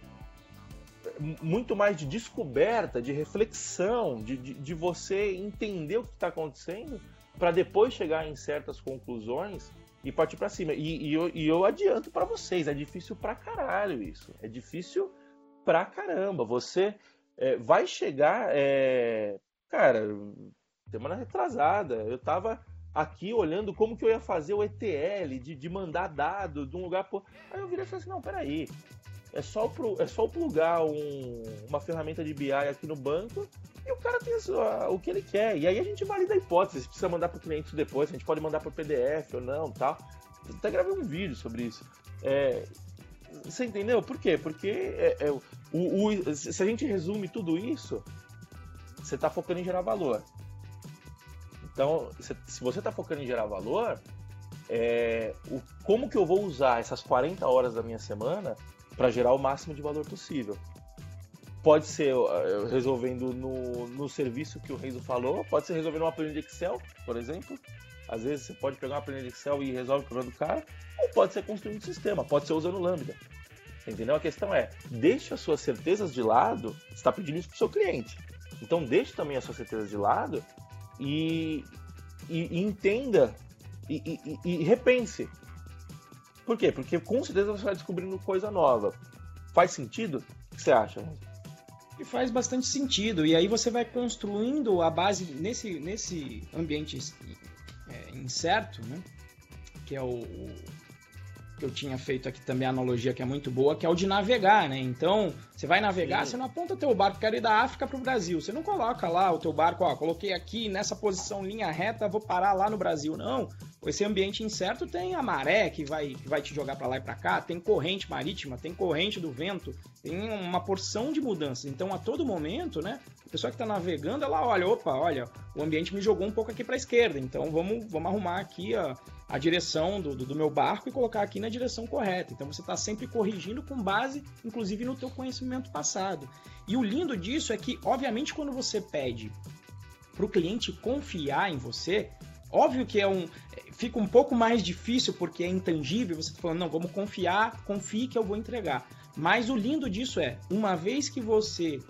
muito mais de descoberta, de reflexão, de, de, de você entender o que está acontecendo para depois chegar em certas conclusões e partir para cima. E, e, eu, e eu adianto para vocês, é difícil pra caralho isso. É difícil pra caramba. Você é, vai chegar. É... Cara, semana retrasada, eu tava aqui olhando como que eu ia fazer o ETL, de, de mandar dado de um lugar. Pro... Aí eu virei e falei assim: não, peraí. É só, pro, é só plugar um, uma ferramenta de BI aqui no banco e o cara tem o que ele quer. E aí a gente valida a hipótese, se precisa mandar para o cliente depois, a gente pode mandar por PDF ou não, tal. Eu até gravei um vídeo sobre isso. É, você entendeu? Por quê? Porque é, é, o, o, se a gente resume tudo isso, você está focando em gerar valor. Então, se você está focando em gerar valor, é, o, como que eu vou usar essas 40 horas da minha semana para gerar o máximo de valor possível. Pode ser resolvendo no, no serviço que o Reizo falou, pode ser resolvendo uma planilha de Excel, por exemplo. Às vezes você pode pegar uma planilha de Excel e resolve o problema do cara, ou pode ser construindo um sistema, pode ser usando Lambda. Entendeu? A questão é, deixe as suas certezas de lado, você está pedindo isso para o seu cliente. Então deixe também as suas certezas de lado e, e, e entenda e, e, repense. Por quê? Porque com certeza você vai descobrindo coisa nova. Faz sentido? O que você acha? E faz bastante sentido. E aí você vai construindo a base nesse, nesse ambiente é, incerto, né? Que é o, o que eu tinha feito aqui também a analogia que é muito boa, que é o de navegar, né? Então, você vai navegar, Sim. você não aponta teu barco, quero ir da África para o Brasil. Você não coloca lá o teu barco, ó, coloquei aqui nessa posição linha reta, vou parar lá no Brasil. Não. Esse ambiente incerto tem a maré que vai, que vai te jogar para lá e para cá, tem corrente marítima, tem corrente do vento, tem uma porção de mudanças. Então, a todo momento, né, a pessoa que está navegando, ela olha, opa, olha, o ambiente me jogou um pouco aqui para a esquerda, então vamos, vamos arrumar aqui a, a direção do, do, do, meu barco e colocar aqui na direção correta. Então, você está sempre corrigindo com base, inclusive, no teu conhecimento passado. E o lindo disso é que, obviamente, quando você pede para o cliente confiar em você, Óbvio que é um. Fica um pouco mais difícil porque é intangível. Você tá falando, não, vamos confiar, confie que eu vou entregar. Mas o lindo disso é, uma vez que você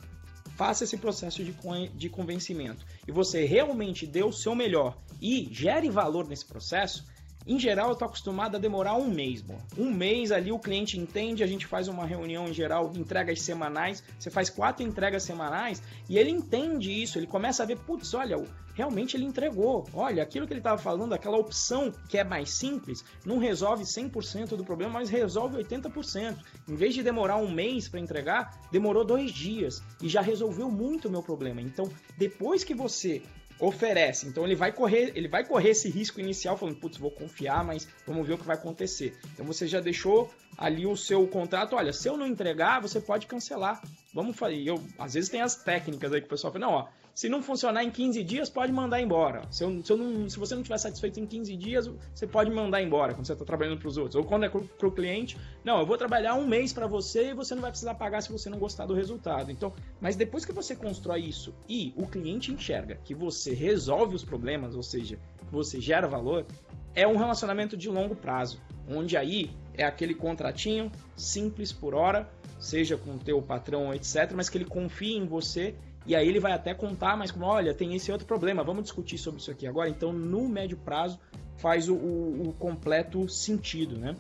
faça esse processo de, de convencimento e você realmente dê o seu melhor e gere valor nesse processo, em geral, eu estou acostumado a demorar um mês, bom. Um mês ali o cliente entende, a gente faz uma reunião em geral, entregas semanais, você faz quatro entregas semanais e ele entende isso, ele começa a ver, putz, olha, realmente ele entregou. Olha, aquilo que ele estava falando, aquela opção que é mais simples, não resolve 100% do problema, mas resolve 80%. Em vez de demorar um mês para entregar, demorou dois dias e já resolveu muito o meu problema. Então, depois que você oferece. Então ele vai correr, ele vai correr esse risco inicial falando, putz, vou confiar, mas vamos ver o que vai acontecer. Então você já deixou ali o seu contrato, olha, se eu não entregar, você pode cancelar. Vamos fazer. Eu, às vezes tem as técnicas aí que o pessoal fala, não, ó, se não funcionar em 15 dias, pode mandar embora. Se, eu, se, eu não, se você não estiver satisfeito em 15 dias, você pode mandar embora quando você está trabalhando para os outros. Ou quando é para o cliente, não, eu vou trabalhar um mês para você e você não vai precisar pagar se você não gostar do resultado. Então, mas depois que você constrói isso e o cliente enxerga que você resolve os problemas, ou seja, você gera valor, é um relacionamento de longo prazo, onde aí é aquele contratinho simples por hora, seja com o teu patrão, etc, mas que ele confie em você e aí ele vai até contar, mas como, olha, tem esse outro problema, vamos discutir sobre isso aqui agora. Então, no médio prazo, faz o, o, o completo sentido, né?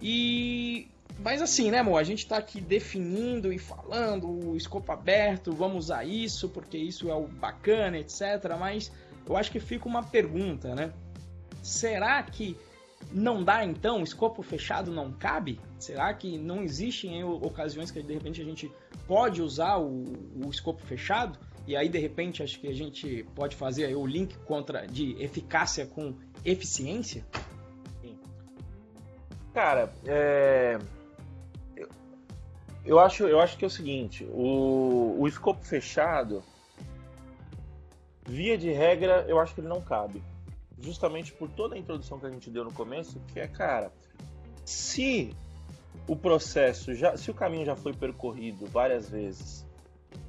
E mas assim, né, amor? A gente tá aqui definindo e falando o escopo aberto, vamos usar isso, porque isso é o bacana, etc. Mas eu acho que fica uma pergunta, né? Será que não dá então? Escopo fechado não cabe? Será que não existem ocasiões que de repente a gente pode usar o, o escopo fechado? E aí de repente acho que a gente pode fazer o link contra de eficácia com eficiência? Sim. Cara, é... eu, eu, acho, eu acho que é o seguinte, o, o escopo fechado, via de regra, eu acho que ele não cabe justamente por toda a introdução que a gente deu no começo, que é, cara, se o processo já, se o caminho já foi percorrido várias vezes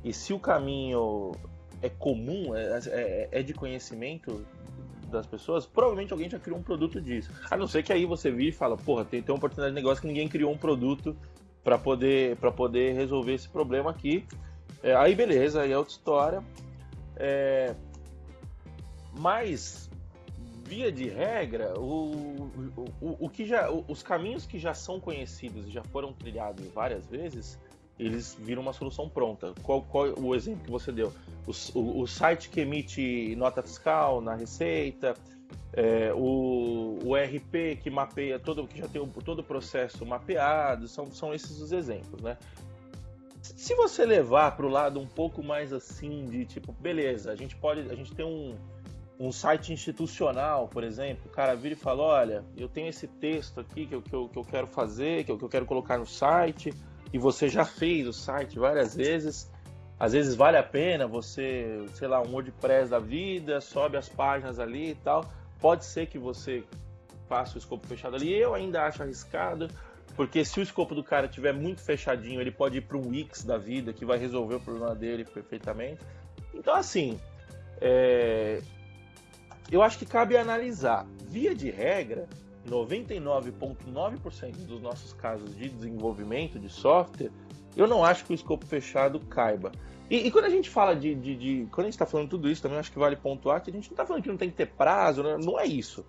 e se o caminho é comum, é, é, é de conhecimento das pessoas, provavelmente alguém já criou um produto disso. A não ser que aí você vire e fala, porra, tem, tem uma oportunidade de negócio que ninguém criou um produto para poder para poder resolver esse problema aqui. É, aí beleza, aí é outra história. É, mas via de regra, o, o, o que já, os caminhos que já são conhecidos e já foram trilhados várias vezes, eles viram uma solução pronta. Qual, qual o exemplo que você deu? O, o, o site que emite nota fiscal na Receita, é, o, o RP que mapeia todo, que já tem todo o processo mapeado, são, são esses os exemplos, né? Se você levar para o lado um pouco mais assim de tipo, beleza, a gente pode, a gente tem um um site institucional, por exemplo, o cara vira e fala: Olha, eu tenho esse texto aqui que eu, que eu, que eu quero fazer, que eu, que eu quero colocar no site, e você já fez o site várias vezes. Às vezes vale a pena você, sei lá, um WordPress da vida, sobe as páginas ali e tal. Pode ser que você faça o escopo fechado ali. Eu ainda acho arriscado, porque se o escopo do cara tiver muito fechadinho, ele pode ir para um Wix da vida que vai resolver o problema dele perfeitamente. Então, assim, é, eu acho que cabe analisar. Via de regra, 99,9% dos nossos casos de desenvolvimento de software, eu não acho que o escopo fechado caiba. E, e quando a gente fala de, de, de Quando a gente está falando tudo isso, também acho que vale pontuar que a gente não está falando que não tem que ter prazo, não, é isso.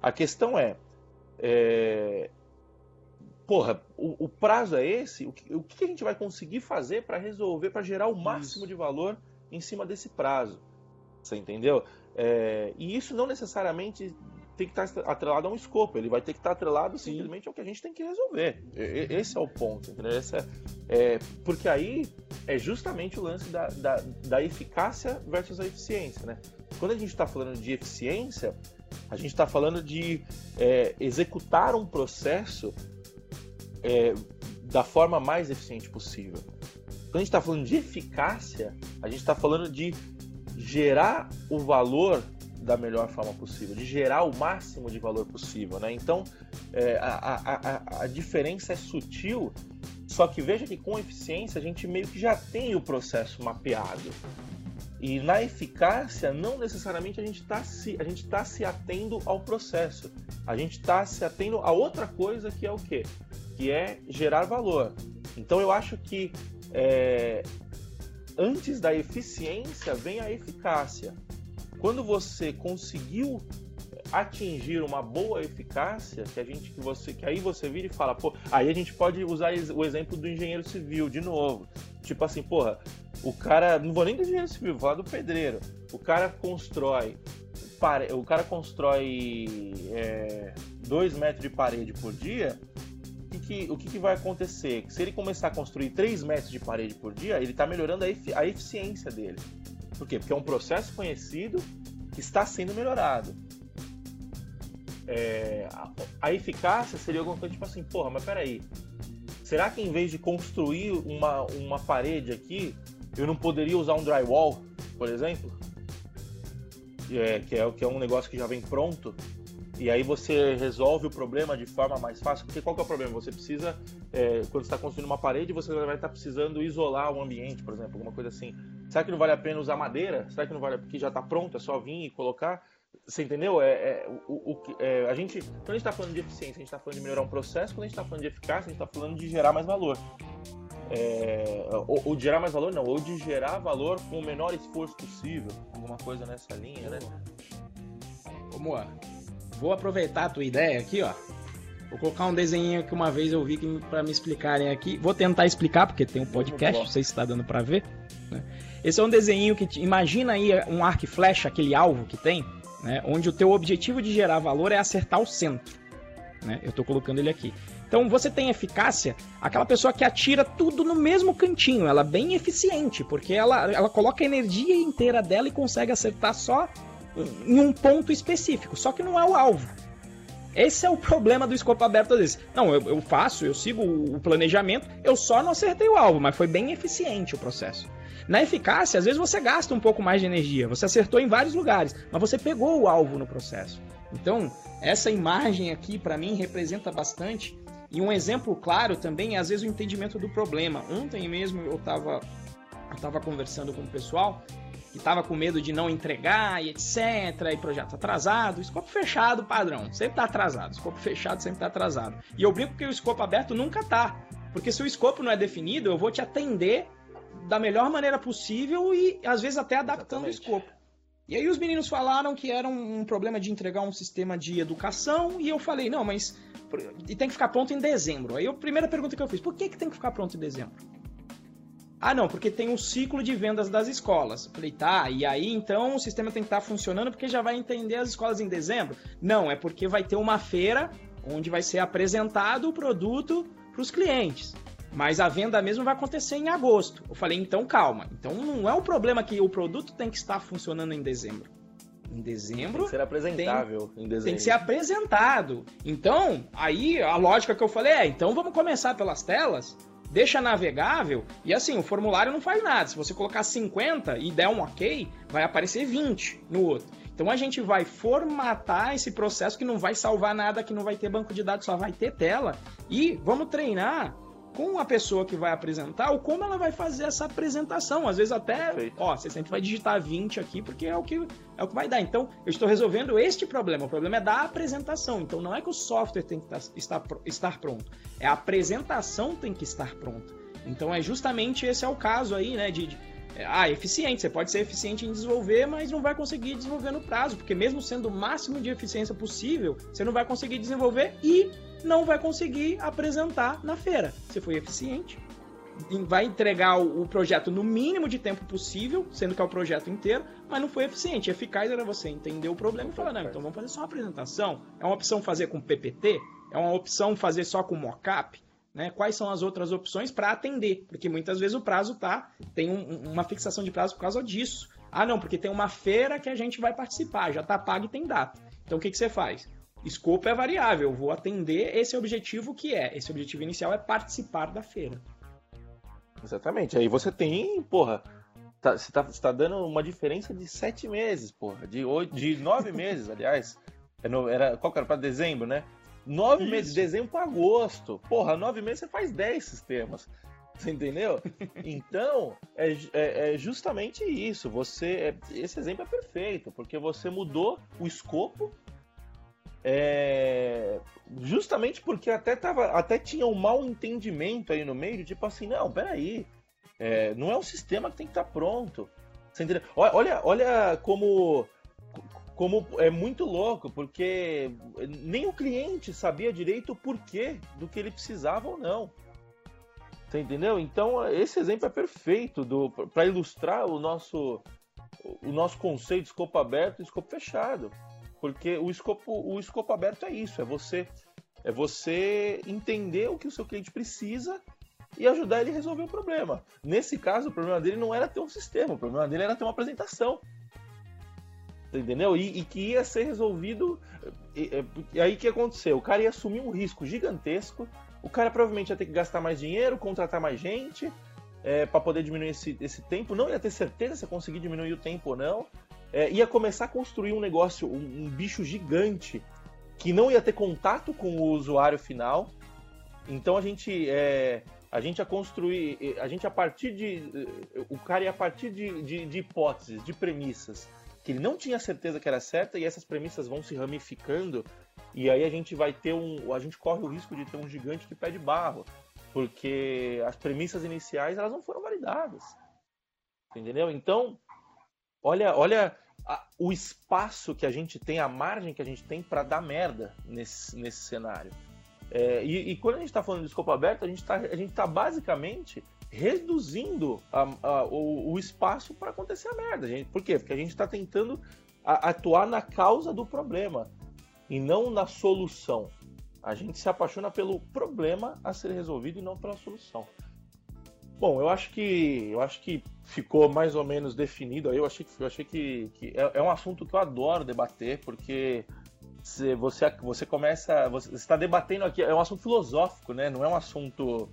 A questão é. é porra, o, o, prazo é esse? O que, o que a gente vai conseguir fazer para resolver, para gerar o máximo isso. de valor em cima desse prazo? Você entendeu? É, e isso não necessariamente tem que estar atrelado a um escopo, ele vai ter que estar atrelado Sim. simplesmente ao que a gente tem que resolver. Esse é o ponto, entendeu? É, é, porque aí é justamente o lance da, da, da eficácia versus a eficiência, né? Quando a gente está falando de eficiência, a gente está falando de é, executar um processo é, da forma mais eficiente possível. Quando a gente está falando de eficácia, a gente está falando de gerar o valor da melhor forma possível, de gerar o máximo de valor possível, né? Então, é, a, a, a, diferença é sutil, só que veja que com eficiência a gente meio que já tem o processo mapeado. E na eficácia, não necessariamente a gente está se, a gente tá se atendo ao processo. A gente está se atendo a outra coisa que é o quê? Que é gerar valor. Então eu acho que é, antes da eficiência vem a eficácia. Quando você conseguiu atingir uma boa eficácia, que a gente que você que aí você vira e fala, pô, aí a gente pode usar o exemplo do engenheiro civil de novo. Tipo assim, porra, o cara, não vou nem do engenheiro civil, vou falar do pedreiro. O cara constrói o cara constrói é, dois metros de parede por dia, que, que, o que, que, vai acontecer? Se ele começar a construir 3 metros de parede por dia, ele está melhorando a, efi a eficiência dele. Por quê? Porque é um processo conhecido que está sendo melhorado. É, a, a, eficácia seria alguma coisa tipo assim, porra, mas peraí, será que em vez de construir uma, uma parede aqui, eu não poderia usar um drywall, por exemplo? É, que, é, que é um negócio que já vem pronto e aí você resolve o problema de forma mais fácil. Porque qual que é o problema? Você precisa, é, quando está construindo uma parede, você vai estar tá precisando isolar o ambiente, por exemplo, alguma coisa assim. Será que não vale a pena usar madeira? Será que não vale porque já está pronto, é só vir e colocar? Você entendeu? É, é o, o, é, a gente, quando a gente está falando de eficiência, a gente está falando de melhorar um processo. Quando a gente está falando de eficácia, a gente está falando de gerar mais valor. É, ou, ou, de gerar mais valor, não, ou de gerar valor com o menor esforço possível, alguma coisa nessa linha, né? Vamos lá. Vou aproveitar a tua ideia aqui, ó. Vou colocar um desenho que uma vez eu vi para me explicarem aqui. Vou tentar explicar, porque tem um podcast, não sei se está dando para ver. Né? Esse é um desenho que... Te... Imagina aí um arco e flecha, aquele alvo que tem, né? onde o teu objetivo de gerar valor é acertar o centro. né? Eu estou colocando ele aqui. Então você tem eficácia, aquela pessoa que atira tudo no mesmo cantinho, ela é bem eficiente, porque ela, ela coloca a energia inteira dela e consegue acertar só em um ponto específico, só que não é o alvo. Esse é o problema do escopo aberto às vezes. Não, eu, eu faço, eu sigo o planejamento, eu só não acertei o alvo, mas foi bem eficiente o processo. Na eficácia, às vezes você gasta um pouco mais de energia, você acertou em vários lugares, mas você pegou o alvo no processo. Então, essa imagem aqui, para mim, representa bastante. E um exemplo claro também é, às vezes, o entendimento do problema. Ontem mesmo eu estava eu tava conversando com o pessoal que estava com medo de não entregar e etc. E projeto atrasado. Escopo fechado, padrão. Sempre está atrasado. Escopo fechado sempre está atrasado. E eu brinco que o escopo aberto nunca tá. Porque se o escopo não é definido, eu vou te atender da melhor maneira possível e às vezes até adaptando Exatamente. o escopo. E aí os meninos falaram que era um problema de entregar um sistema de educação e eu falei, não, mas e tem que ficar pronto em dezembro. Aí a primeira pergunta que eu fiz, por que, que tem que ficar pronto em dezembro? Ah, não, porque tem um ciclo de vendas das escolas. Falei, tá, e aí então o sistema tem que estar tá funcionando porque já vai entender as escolas em dezembro? Não, é porque vai ter uma feira onde vai ser apresentado o produto para os clientes. Mas a venda mesmo vai acontecer em agosto. Eu falei, então calma. Então não é o problema que o produto tem que estar funcionando em dezembro. Em dezembro. Tem que ser apresentável tem, em dezembro. Tem que ser apresentado. Então, aí a lógica que eu falei é: então vamos começar pelas telas deixa navegável e assim, o formulário não faz nada. Se você colocar 50 e der um ok, vai aparecer 20 no outro. Então a gente vai formatar esse processo que não vai salvar nada, que não vai ter banco de dados, só vai ter tela. E vamos treinar com a pessoa que vai apresentar ou como ela vai fazer essa apresentação. Às vezes até, Perfeito. ó, você sempre vai digitar 20 aqui porque é o que é o que vai dar. Então, eu estou resolvendo este problema. O problema é da apresentação. Então, não é que o software tem que estar, estar pronto, é a apresentação tem que estar pronta. Então, é justamente esse é o caso aí, né, de, de ah, eficiente. Você pode ser eficiente em desenvolver, mas não vai conseguir desenvolver no prazo, porque mesmo sendo o máximo de eficiência possível, você não vai conseguir desenvolver e não vai conseguir apresentar na feira. Você foi eficiente, vai entregar o projeto no mínimo de tempo possível, sendo que é o projeto inteiro, mas não foi eficiente. Eficaz era você entender o problema e falar, não, então vamos fazer só uma apresentação. É uma opção fazer com PPT? É uma opção fazer só com mockup? Né? Quais são as outras opções para atender? Porque muitas vezes o prazo tá tem um, uma fixação de prazo por causa disso. Ah, não, porque tem uma feira que a gente vai participar, já está pago e tem data. Então o que, que você faz? Escopo é variável, vou atender esse objetivo que é. Esse objetivo inicial é participar da feira. Exatamente. Aí você tem, porra, tá, você, tá, você tá dando uma diferença de sete meses, porra. De, oito, de nove [LAUGHS] meses, aliás. É era, qual que era? Pra dezembro, né? Nove Isso. meses, dezembro para agosto. Porra, nove meses você faz dez sistemas. Você entendeu? [LAUGHS] Então, é, é, é, justamente isso. Você, é, esse exemplo é perfeito, porque você mudou o escopo é, justamente porque até, tava, até tinha um mal entendimento aí no meio, tipo assim, não, peraí, é, não é o sistema que tem que estar tá pronto. Você entendeu? Olha, olha como, como é muito louco, porque nem o cliente sabia direito o porquê do que ele precisava ou não. Você entendeu? Então, esse exemplo é perfeito para ilustrar o nosso, o nosso conceito de escopo aberto e escopo fechado. Porque o escopo, o escopo aberto é isso, é você é você entender o que o seu cliente precisa e ajudar ele a resolver o problema. Nesse caso, o problema dele não era ter um sistema, o problema dele era ter uma apresentação. Entendeu? E, e que ia ser resolvido. E, e, aí que aconteceu? O cara ia assumir um risco gigantesco. O cara provavelmente ia ter que gastar mais dinheiro, contratar mais gente é, para poder diminuir esse, esse tempo. Não ia ter certeza se ia conseguir diminuir o tempo ou não é, ia começar a construir um negócio, um, um, bicho gigante que não ia ter contato com o usuário final. Então a gente é, a gente ia construir, a gente a partir de o cara ia a partir de, de, de hipóteses, de premissas que ele não tinha certeza que era certa e essas premissas vão se ramificando e aí a gente vai ter um, a gente corre o risco de ter um gigante que pede barro, porque as premissas iniciais elas não foram validadas. Entendeu? Então, olha, olha a, o espaço que a gente tem, a margem que a gente tem para dar merda nesse, nesse cenário. É, e, e, quando a gente está falando de escopo aberto, a gente está tá basicamente reduzindo a, a, o, o, espaço para acontecer a merda. Gente. Por quê? Porque a gente está tentando atuar na causa do problema e não na solução. A gente se apaixona pelo problema a ser resolvido e não pela solução. Bom, eu acho que eu acho que ficou mais ou menos definido. Eu achei que eu achei que, que é, é, um assunto que eu adoro debater porque você você começa você está debatendo aqui é um assunto filosófico, né? Não é um assunto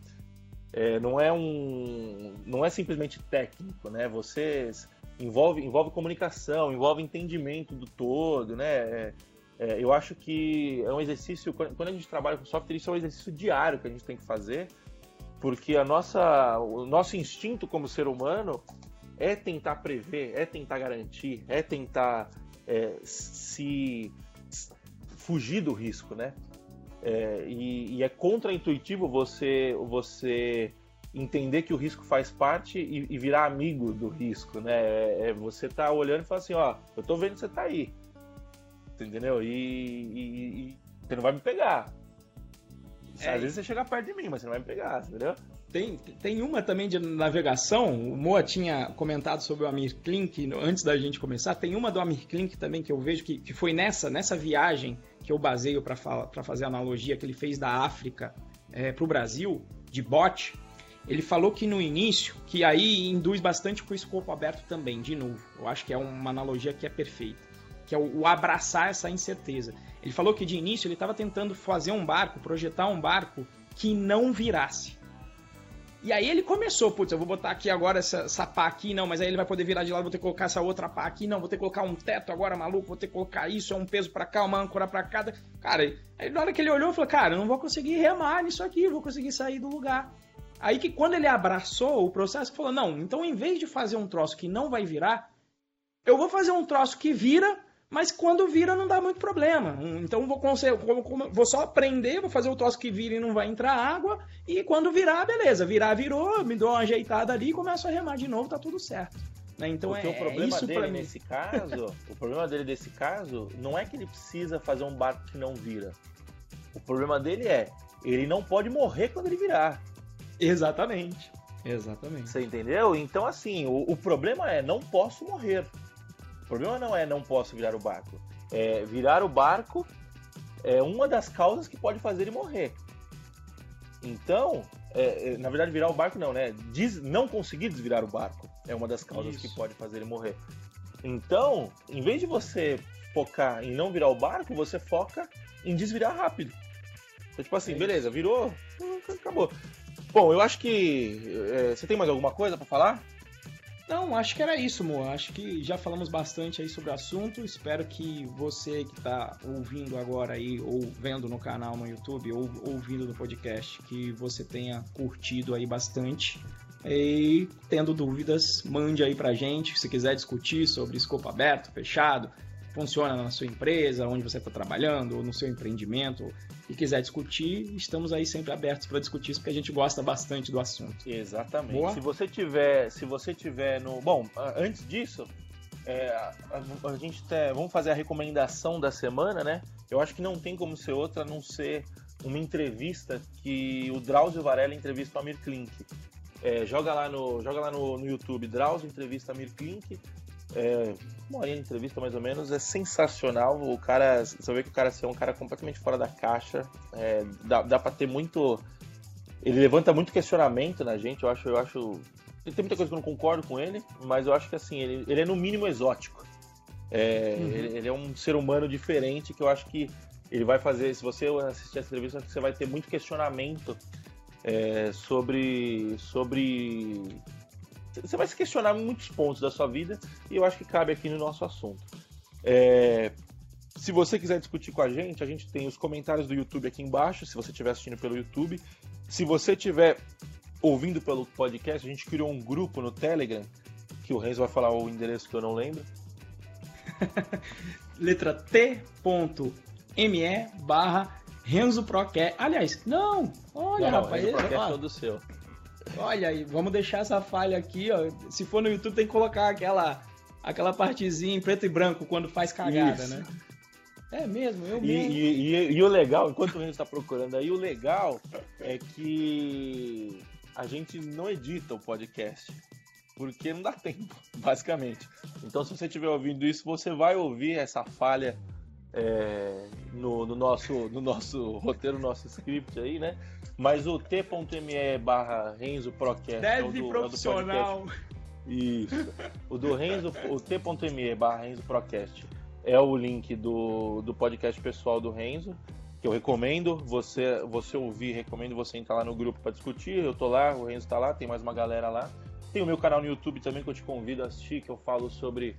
é, não é um não é simplesmente técnico, né? Você envolve envolve comunicação, envolve entendimento do todo, né? É, é, eu acho que é um exercício quando a gente trabalha com software isso é um exercício diário que a gente tem que fazer porque a nossa, o nosso instinto como ser humano é tentar prever, é tentar garantir, é tentar é, se fugir do risco, né? É, e, e, é contraintuitivo você você entender que o risco faz parte e, e virar amigo do risco, né? É, é você tá olhando e falar assim, ó, eu tô vendo que você tá aí, entendeu? E, e, você não vai me pegar, é. Às vezes você chega perto de mim, mas você não vai me pegar, entendeu? Tem, tem uma também de navegação. O Moa tinha comentado sobre o Amir Klink antes da gente começar. Tem uma do Amir Klink também que eu vejo que, que foi nessa, nessa viagem que eu baseio para fazer a analogia que ele fez da África é, para o Brasil, de bote. Ele falou que no início, que aí induz bastante com o escopo aberto também, de novo. Eu acho que é uma analogia que é perfeita. Que é o, o abraçar essa incerteza. Ele falou que de início ele estava tentando fazer um barco, projetar um barco que não virasse. E aí ele começou, putz, eu vou botar aqui agora essa, essa pá aqui, não, mas aí ele vai poder virar de lado, vou ter que colocar essa outra pá aqui, não, vou ter que colocar um teto agora, maluco, vou ter que colocar isso, é um peso para cá, uma âncora para cá. Cara, aí na hora que ele olhou, falou, cara, eu não vou conseguir remar nisso aqui, vou conseguir sair do lugar. Aí que quando ele abraçou o processo, falou, não, então em vez de fazer um troço que não vai virar, eu vou fazer um troço que vira, mas quando vira não dá muito problema. Então vou, vou só prender, vou fazer o troço que vira e não vai entrar água, e quando virar, beleza. Virar, virou, me dou uma ajeitada ali e começo a remar de novo, tá tudo certo. Né? Então Porque é, o problema é dele nesse caso, o problema dele desse caso não é que ele precisa fazer um barco que não vira. O problema dele é, ele não pode morrer quando ele virar. Exatamente. Exatamente. Você entendeu? Então, assim, o, o problema é, não posso morrer. O problema não é não posso virar o barco. É, virar o barco é uma das causas que pode fazer ele morrer. Então, é, é, na verdade, virar o barco não, né? Des, não conseguir desvirar o barco é uma das causas Isso. que pode fazer ele morrer. Então, em vez de você focar em não virar o barco, você foca em desvirar rápido. Então, tipo assim, é beleza, virou, acabou. Bom, eu acho que. É, você tem mais alguma coisa para falar? Não, acho que era isso, Mo. Acho que já falamos bastante aí sobre o assunto. Espero que você que está ouvindo agora aí, ou vendo no canal no YouTube, ou ouvindo no podcast, que você tenha curtido aí bastante. E tendo dúvidas, mande aí pra gente. Se quiser discutir sobre escopo aberto, fechado, funciona na sua empresa, onde você está trabalhando, ou no seu empreendimento, e quiser discutir, estamos aí sempre abertos para discutir isso, porque a gente gosta bastante do assunto. Exatamente. Boa? Se você tiver, se você tiver no, bom, antes disso, é, a, a, gente tá, vamos fazer a recomendação da semana, né? Eu acho que não tem como ser outra a não ser uma entrevista que o Drauzio Varela entrevista o Amir Klink. É, joga lá no, joga lá no, no YouTube, Drauzio entrevista Amir Klink. É, uma horinha de entrevista mais ou menos, é sensacional. O cara, você vê que o cara é um cara completamente fora da caixa. É, dá, dá pra ter muito. Ele levanta muito questionamento na gente, eu acho, eu acho. Tem muita coisa que eu não concordo com ele, mas eu acho que assim, ele, ele é no mínimo exótico. É, uhum. ele, ele, é um ser humano diferente que eu acho que ele vai fazer. Se você assistir essa entrevista, você vai ter muito questionamento é, sobre, sobre você vai se questionar muitos pontos da sua vida e eu acho que cabe aqui no nosso assunto. É, se você quiser discutir com a gente, a gente tem os comentários do YouTube aqui embaixo, se você estiver assistindo pelo YouTube. Se você estiver ouvindo pelo podcast, a gente criou um grupo no Telegram, que o Renzo vai falar o endereço que eu não lembro. [LAUGHS] Letra T.me barra Renzo Procast. Aliás, não! Olha, não, rapaz. Renzo Procast é todo seu. Olha aí, vamos deixar essa falha aqui, ó. Se for no YouTube, tem que colocar aquela, aquela partezinha em preto e branco quando faz cagada, Isso. né? É mesmo, eu mesmo. E, e, e, o legal, enquanto o gente está procurando aí, o legal é que a gente não edita o podcast. Porque não dá tempo, [LAUGHS] basicamente. Então, se você estiver ouvindo isso, você vai ouvir essa falha é, no, no, nosso, no nosso [LAUGHS] roteiro, no nosso script aí, né? Mas o t.me barra Renzo Procast. Deve é do, profissional. É Isso. O do Renzo, o t.me barra Renzo Procast é o link do, do podcast pessoal do Renzo, que eu recomendo você, você ouvir, recomendo você entrar lá no grupo para discutir. Eu tô lá, o Renzo tá lá, tem mais uma galera lá. Tem o meu canal no YouTube também que eu te convido a assistir, que eu falo sobre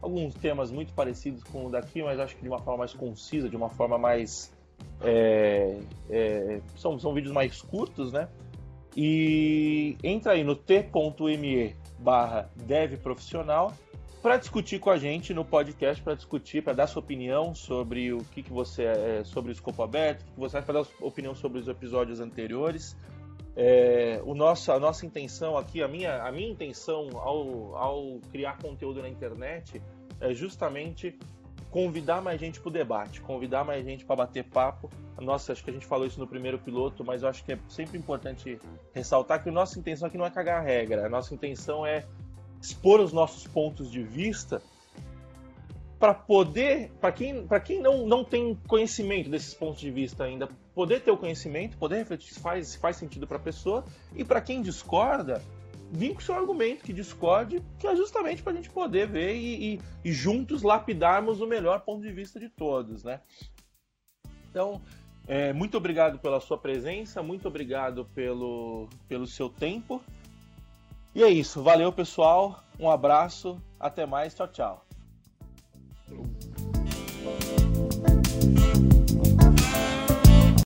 alguns temas muito parecidos com o daqui, mas acho que de uma forma mais concisa, de uma forma mais. É, é, são, são vídeos mais curtos, né? E entra aí no t.me barra devprofissional para discutir com a gente no podcast, para discutir, para dar sua opinião sobre o que, que você é, sobre o escopo aberto, o que, você para dar sua opinião sobre os episódios anteriores. É, o nosso, a nossa intenção aqui, a minha, a minha intenção ao, ao criar conteúdo na internet é justamente convidar mais gente para o debate, convidar mais gente para bater papo. Nossa, acho que a gente falou isso no primeiro piloto, mas eu acho que é sempre importante ressaltar que a nossa intenção aqui não é cagar a regra, a nossa intenção é expor os nossos pontos de vista para poder, para quem, quem não, não tem conhecimento desses pontos de vista ainda, poder ter o conhecimento, poder refletir se faz, se faz sentido para a pessoa, e para quem discorda, vir com seu argumento que discorde, que é justamente para a gente poder ver e, e, e, juntos lapidarmos o melhor ponto de vista de todos, né? Então, é, muito obrigado pela sua presença, muito obrigado pelo, pelo seu tempo. E é isso, valeu pessoal, um abraço, até mais, tchau, tchau.